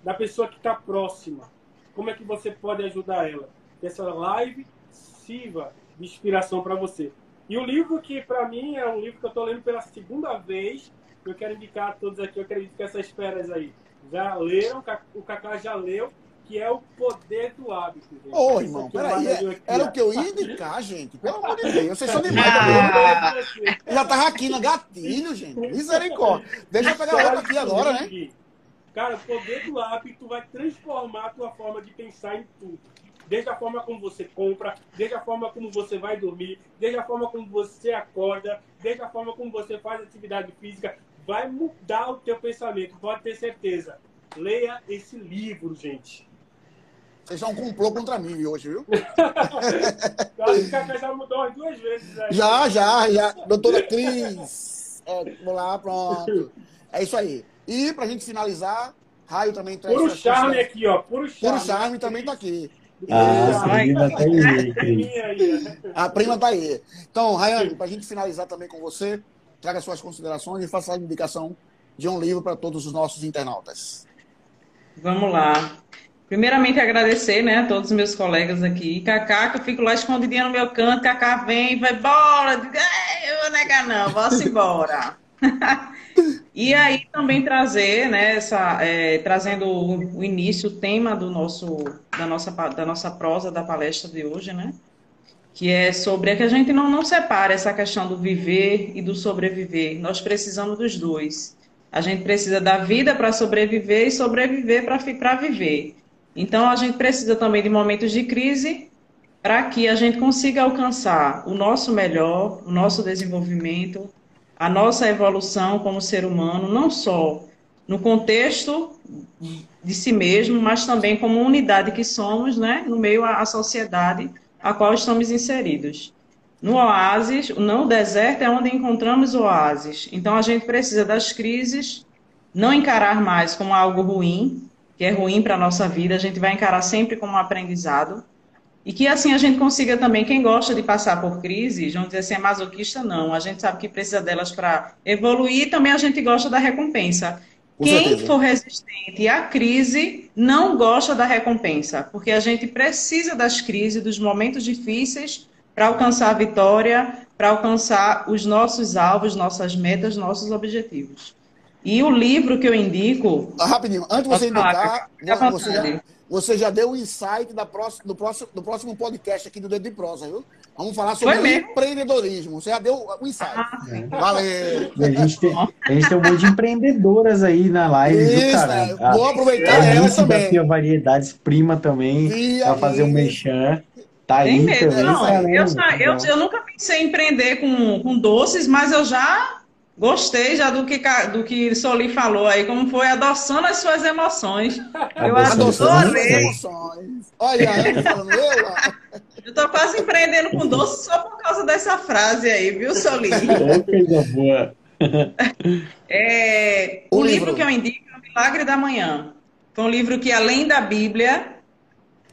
B: da pessoa que está próxima. Como é que você pode ajudar ela? Que essa live sirva de inspiração para você. E o livro que, para mim, é um livro que eu estou lendo pela segunda vez, eu quero indicar a todos aqui, eu acredito que essas feras aí já leram, o Cacá já leu, que é o poder do hábito.
A: Gente. Ô, irmão, peraí, é, era o que eu ia indicar, gente. Pelo amor de Deus, vocês são demais ah, Já tava aqui no gatilho, gente. Misericórdia. Deixa eu pegar outra aqui agora, né?
B: Cara, o poder do hábito vai transformar a tua forma de pensar em tudo. Desde a forma como você compra, desde a forma como você vai dormir, desde a forma como você acorda, desde a forma como você faz atividade física, vai mudar o teu pensamento, pode ter certeza. Leia esse livro, gente.
A: Vocês já um complô contra mim hoje, viu?
B: já mudou as duas vezes. Aí.
A: Já, já, já. Doutora Cris. É, vamos lá, pronto. É isso aí. E pra gente finalizar, Raio também
B: traz. Puro charme aqui, ó. Puro charme.
A: Puro charme também tá aqui.
C: Ah, a prima tá
A: aí. A prima tá aí. Então, Rayane, pra gente finalizar também com você, traga suas considerações e faça a indicação de um livro para todos os nossos internautas.
D: Vamos lá. Primeiramente, agradecer né, a todos os meus colegas aqui. Cacá, que eu fico lá escondidinha no meu canto, Cacá vem, vai embora. Eu vou negar, não, vou embora. e aí também trazer, né, essa, é, trazendo o, início, o tema do nosso, da, nossa, da nossa prosa da palestra de hoje, né? Que é sobre que a gente não, não separa essa questão do viver e do sobreviver. Nós precisamos dos dois. A gente precisa da vida para sobreviver e sobreviver para viver. Então, a gente precisa também de momentos de crise para que a gente consiga alcançar o nosso melhor, o nosso desenvolvimento, a nossa evolução como ser humano, não só no contexto de si mesmo, mas também como unidade que somos, né, no meio à sociedade a qual estamos inseridos. No oásis, no deserto é onde encontramos o oásis. Então a gente precisa das crises, não encarar mais como algo ruim, que é ruim para a nossa vida, a gente vai encarar sempre como um aprendizado. E que assim a gente consiga também, quem gosta de passar por crises, vamos dizer assim, é masoquista, não. A gente sabe que precisa delas para evoluir e também a gente gosta da recompensa. Com quem certeza. for resistente à crise não gosta da recompensa, porque a gente precisa das crises, dos momentos difíceis para alcançar a vitória, para alcançar os nossos alvos, nossas metas, nossos objetivos. E o livro que eu indico.
A: Ah, rapidinho, antes de você indicar, você já, você já deu o insight da próxima, do, próximo, do próximo podcast aqui do Dedo de Prosa, viu? Vamos falar sobre empreendedorismo. Você já deu o insight. Ah, Valeu.
C: a, gente tem, a gente tem um monte de empreendedoras aí na live, Isso, viu, cara? É.
A: Vou aproveitar a
C: elas também. A Variedades Prima também, para fazer um mexão. Tá aí
D: mesmo. Também, não, eu, já, eu, eu, nunca pensei em empreender com, com doces, mas eu já Gostei já do que, do que Soli falou aí, como foi adoçando as suas emoções. Eu adorei.
A: Olha, eu falando, eu,
D: eu tô quase empreendendo com doce só por causa dessa frase aí, viu, Soli?
C: É coisa boa.
D: É, o, o livro. livro que eu indico é O Milagre da Manhã. Foi um livro que, além da Bíblia,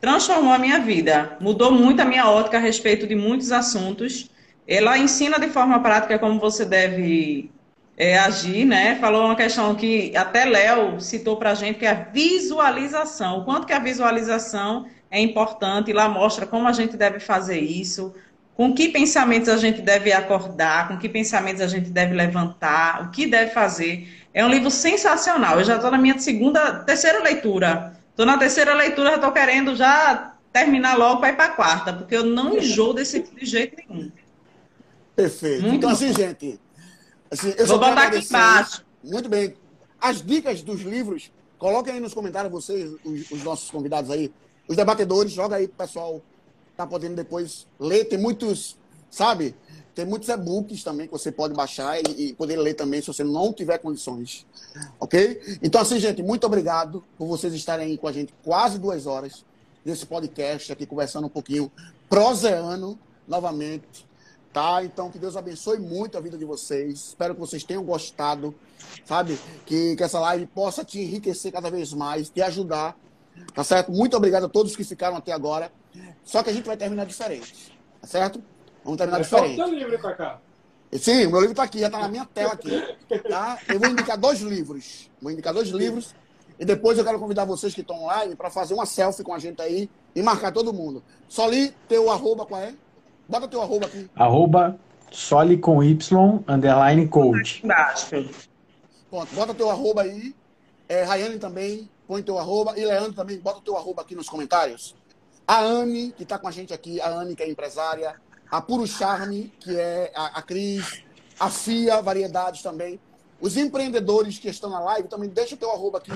D: transformou a minha vida. Mudou muito a minha ótica a respeito de muitos assuntos. Ela ensina de forma prática como você deve é, agir, né? Falou uma questão que até Léo citou para a gente, que é a visualização. O quanto que a visualização é importante, lá mostra como a gente deve fazer isso, com que pensamentos a gente deve acordar, com que pensamentos a gente deve levantar, o que deve fazer. É um livro sensacional. Eu já estou na minha segunda, terceira leitura. Estou na terceira leitura, estou querendo já terminar logo para ir para a quarta, porque eu não enjoo desse de jeito nenhum.
A: Perfeito. Muito então, bom. assim, gente. Assim, eu
D: Vou botar aqui embaixo.
A: Muito bem. As dicas dos livros, coloquem aí nos comentários vocês, os, os nossos convidados aí, os debatedores, joga aí pro pessoal tá podendo depois ler. Tem muitos, sabe? Tem muitos e-books também que você pode baixar e, e, poder ler também se você não tiver condições. Ok? Então, assim, gente, muito obrigado por vocês estarem aí com a gente quase duas horas nesse podcast aqui, conversando um pouquinho proseano novamente tá? Então, que Deus abençoe muito a vida de vocês. Espero que vocês tenham gostado, sabe? Que, que essa live possa te enriquecer cada vez mais, te ajudar, tá certo? Muito obrigado a todos que ficaram até agora. Só que a gente vai terminar diferente, tá certo? Vamos terminar Mas diferente. Só o
B: livro, Cacá.
A: Sim, o meu livro está aqui, já está na minha tela aqui. Tá? Eu vou indicar dois livros. Vou indicar dois livros. E depois eu quero convidar vocês que estão online para fazer uma selfie com a gente aí e marcar todo mundo. Só li teu arroba qual é? Bota teu arroba aqui.
C: Arroba soli com Y, underline coach.
A: Pronto, bota teu arroba aí. É, Rayane também, põe teu arroba. E Leandro também, bota o teu arroba aqui nos comentários. A Anne, que está com a gente aqui, a Anne, que é empresária. A Puro Charme, que é a, a Cris. A FIA Variedades também. Os empreendedores que estão na live também, deixa o teu arroba aqui.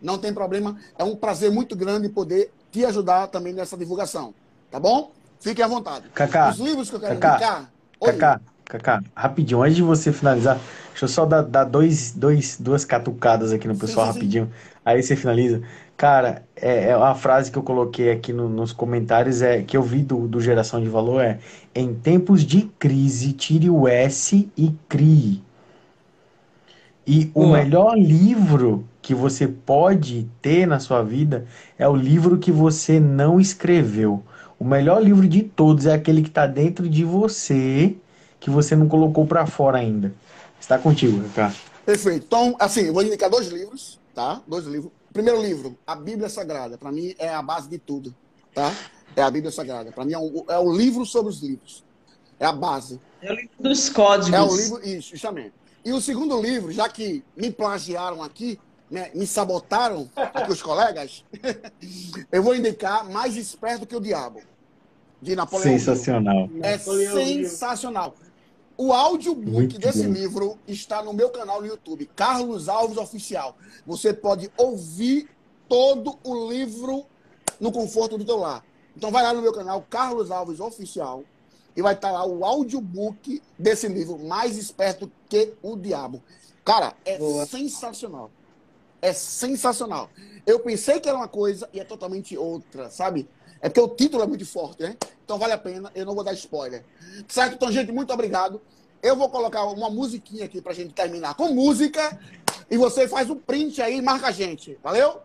A: Não tem problema. É um prazer muito grande poder te ajudar também nessa divulgação. Tá bom? Fiquem à vontade.
C: Cacá,
A: Os livros que eu quero
C: Cacá,
A: indicar.
C: Cacá, Cacá, rapidinho, antes de você finalizar, deixa eu só dar, dar dois, dois, duas catucadas aqui no pessoal
A: sim, sim.
C: rapidinho. Aí você finaliza. Cara, é, é uma frase que eu coloquei aqui no- nos comentários, é que eu vi do, do Geração de Valor é em tempos de crise, tire o S e crie. E o melhor livro que você pode ter na sua vida é o livro que você não escreveu. O melhor livro de todos é aquele que está dentro de você, que você não colocou para fora ainda. Está contigo, Cacá.
A: Perfeito. Então, assim, eu vou indicar dois livros, tá? Dois livros. Primeiro livro, a Bíblia Sagrada. Para mim é a base de tudo, tá? É a Bíblia Sagrada. Para mim é, um, é o livro sobre os livros. É a base.
D: É o livro dos códigos.
A: É o livro, isso, justamente. E o segundo livro, já que me plagiaram aqui, né, me sabotaram aqui os colegas, eu vou indicar Mais Esperto que o Diabo, de Napoleão Hill.
C: Sensacional.
A: É
B: Napoleão Hill.
A: sensacional. O audiobook
C: Muito
A: desse
C: bom.
A: livro está no meu canal no YouTube, Carlos Alves Oficial. Você pode ouvir todo o livro no conforto do teu lar. Então vai lá no meu canal, Carlos Alves Oficial, e vai estar lá o audiobook desse livro, Mais Esperto que o Diabo. Cara, é
D: Boa.
A: sensacional. É sensacional. Eu pensei que era uma coisa e é totalmente outra, sabe? É porque o título é muito forte, né? Então vale a pena, eu não vou dar spoiler. Certo? Então, gente, muito obrigado. Eu vou colocar uma musiquinha aqui pra gente terminar com música. E você faz um print aí e marca a gente. Valeu?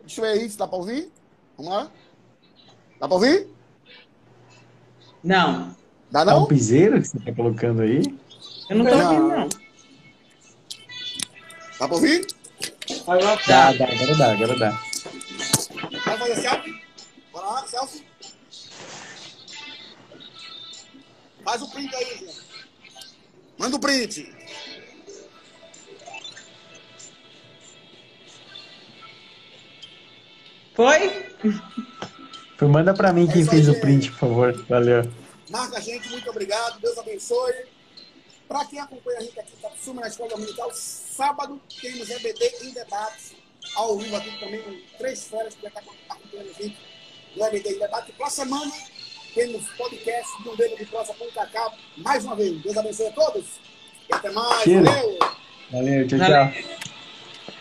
A: Deixa eu ver aí se dá pra ouvir. Vamos lá. Dá pra ouvir?
D: Não,
A: Dá
C: É um
A: não?
C: piseiro que você está colocando aí?
D: eu não tô
A: Não.
D: ouvindo, não.
A: Dá pra ouvir?
B: Aí lá
C: Dá, dá, agora dá, agora dá.
A: Vai fazer selfie? Lá, selfie. Faz o print aí, gente. Manda o print.
D: Foi?
C: Foi, manda para mim quem
A: isso
C: fez
A: aí,
C: o print, por favor. Valeu.
A: Marca a gente, muito obrigado. Deus abençoe. Para quem acompanha a gente aqui, Tatsuma na Escola Dominical, sábado temos EBD em debates, ao vivo aqui também, com três férias que já está acompanhando a gente EBD em debate. Para semana, temos podcast do Dedo de Prosa com o Cacá, mais uma vez. Deus abençoe a todos. E até mais.
C: Cheiro.
A: Valeu.
C: Valeu, tchau,
D: Valeu.
C: tchau.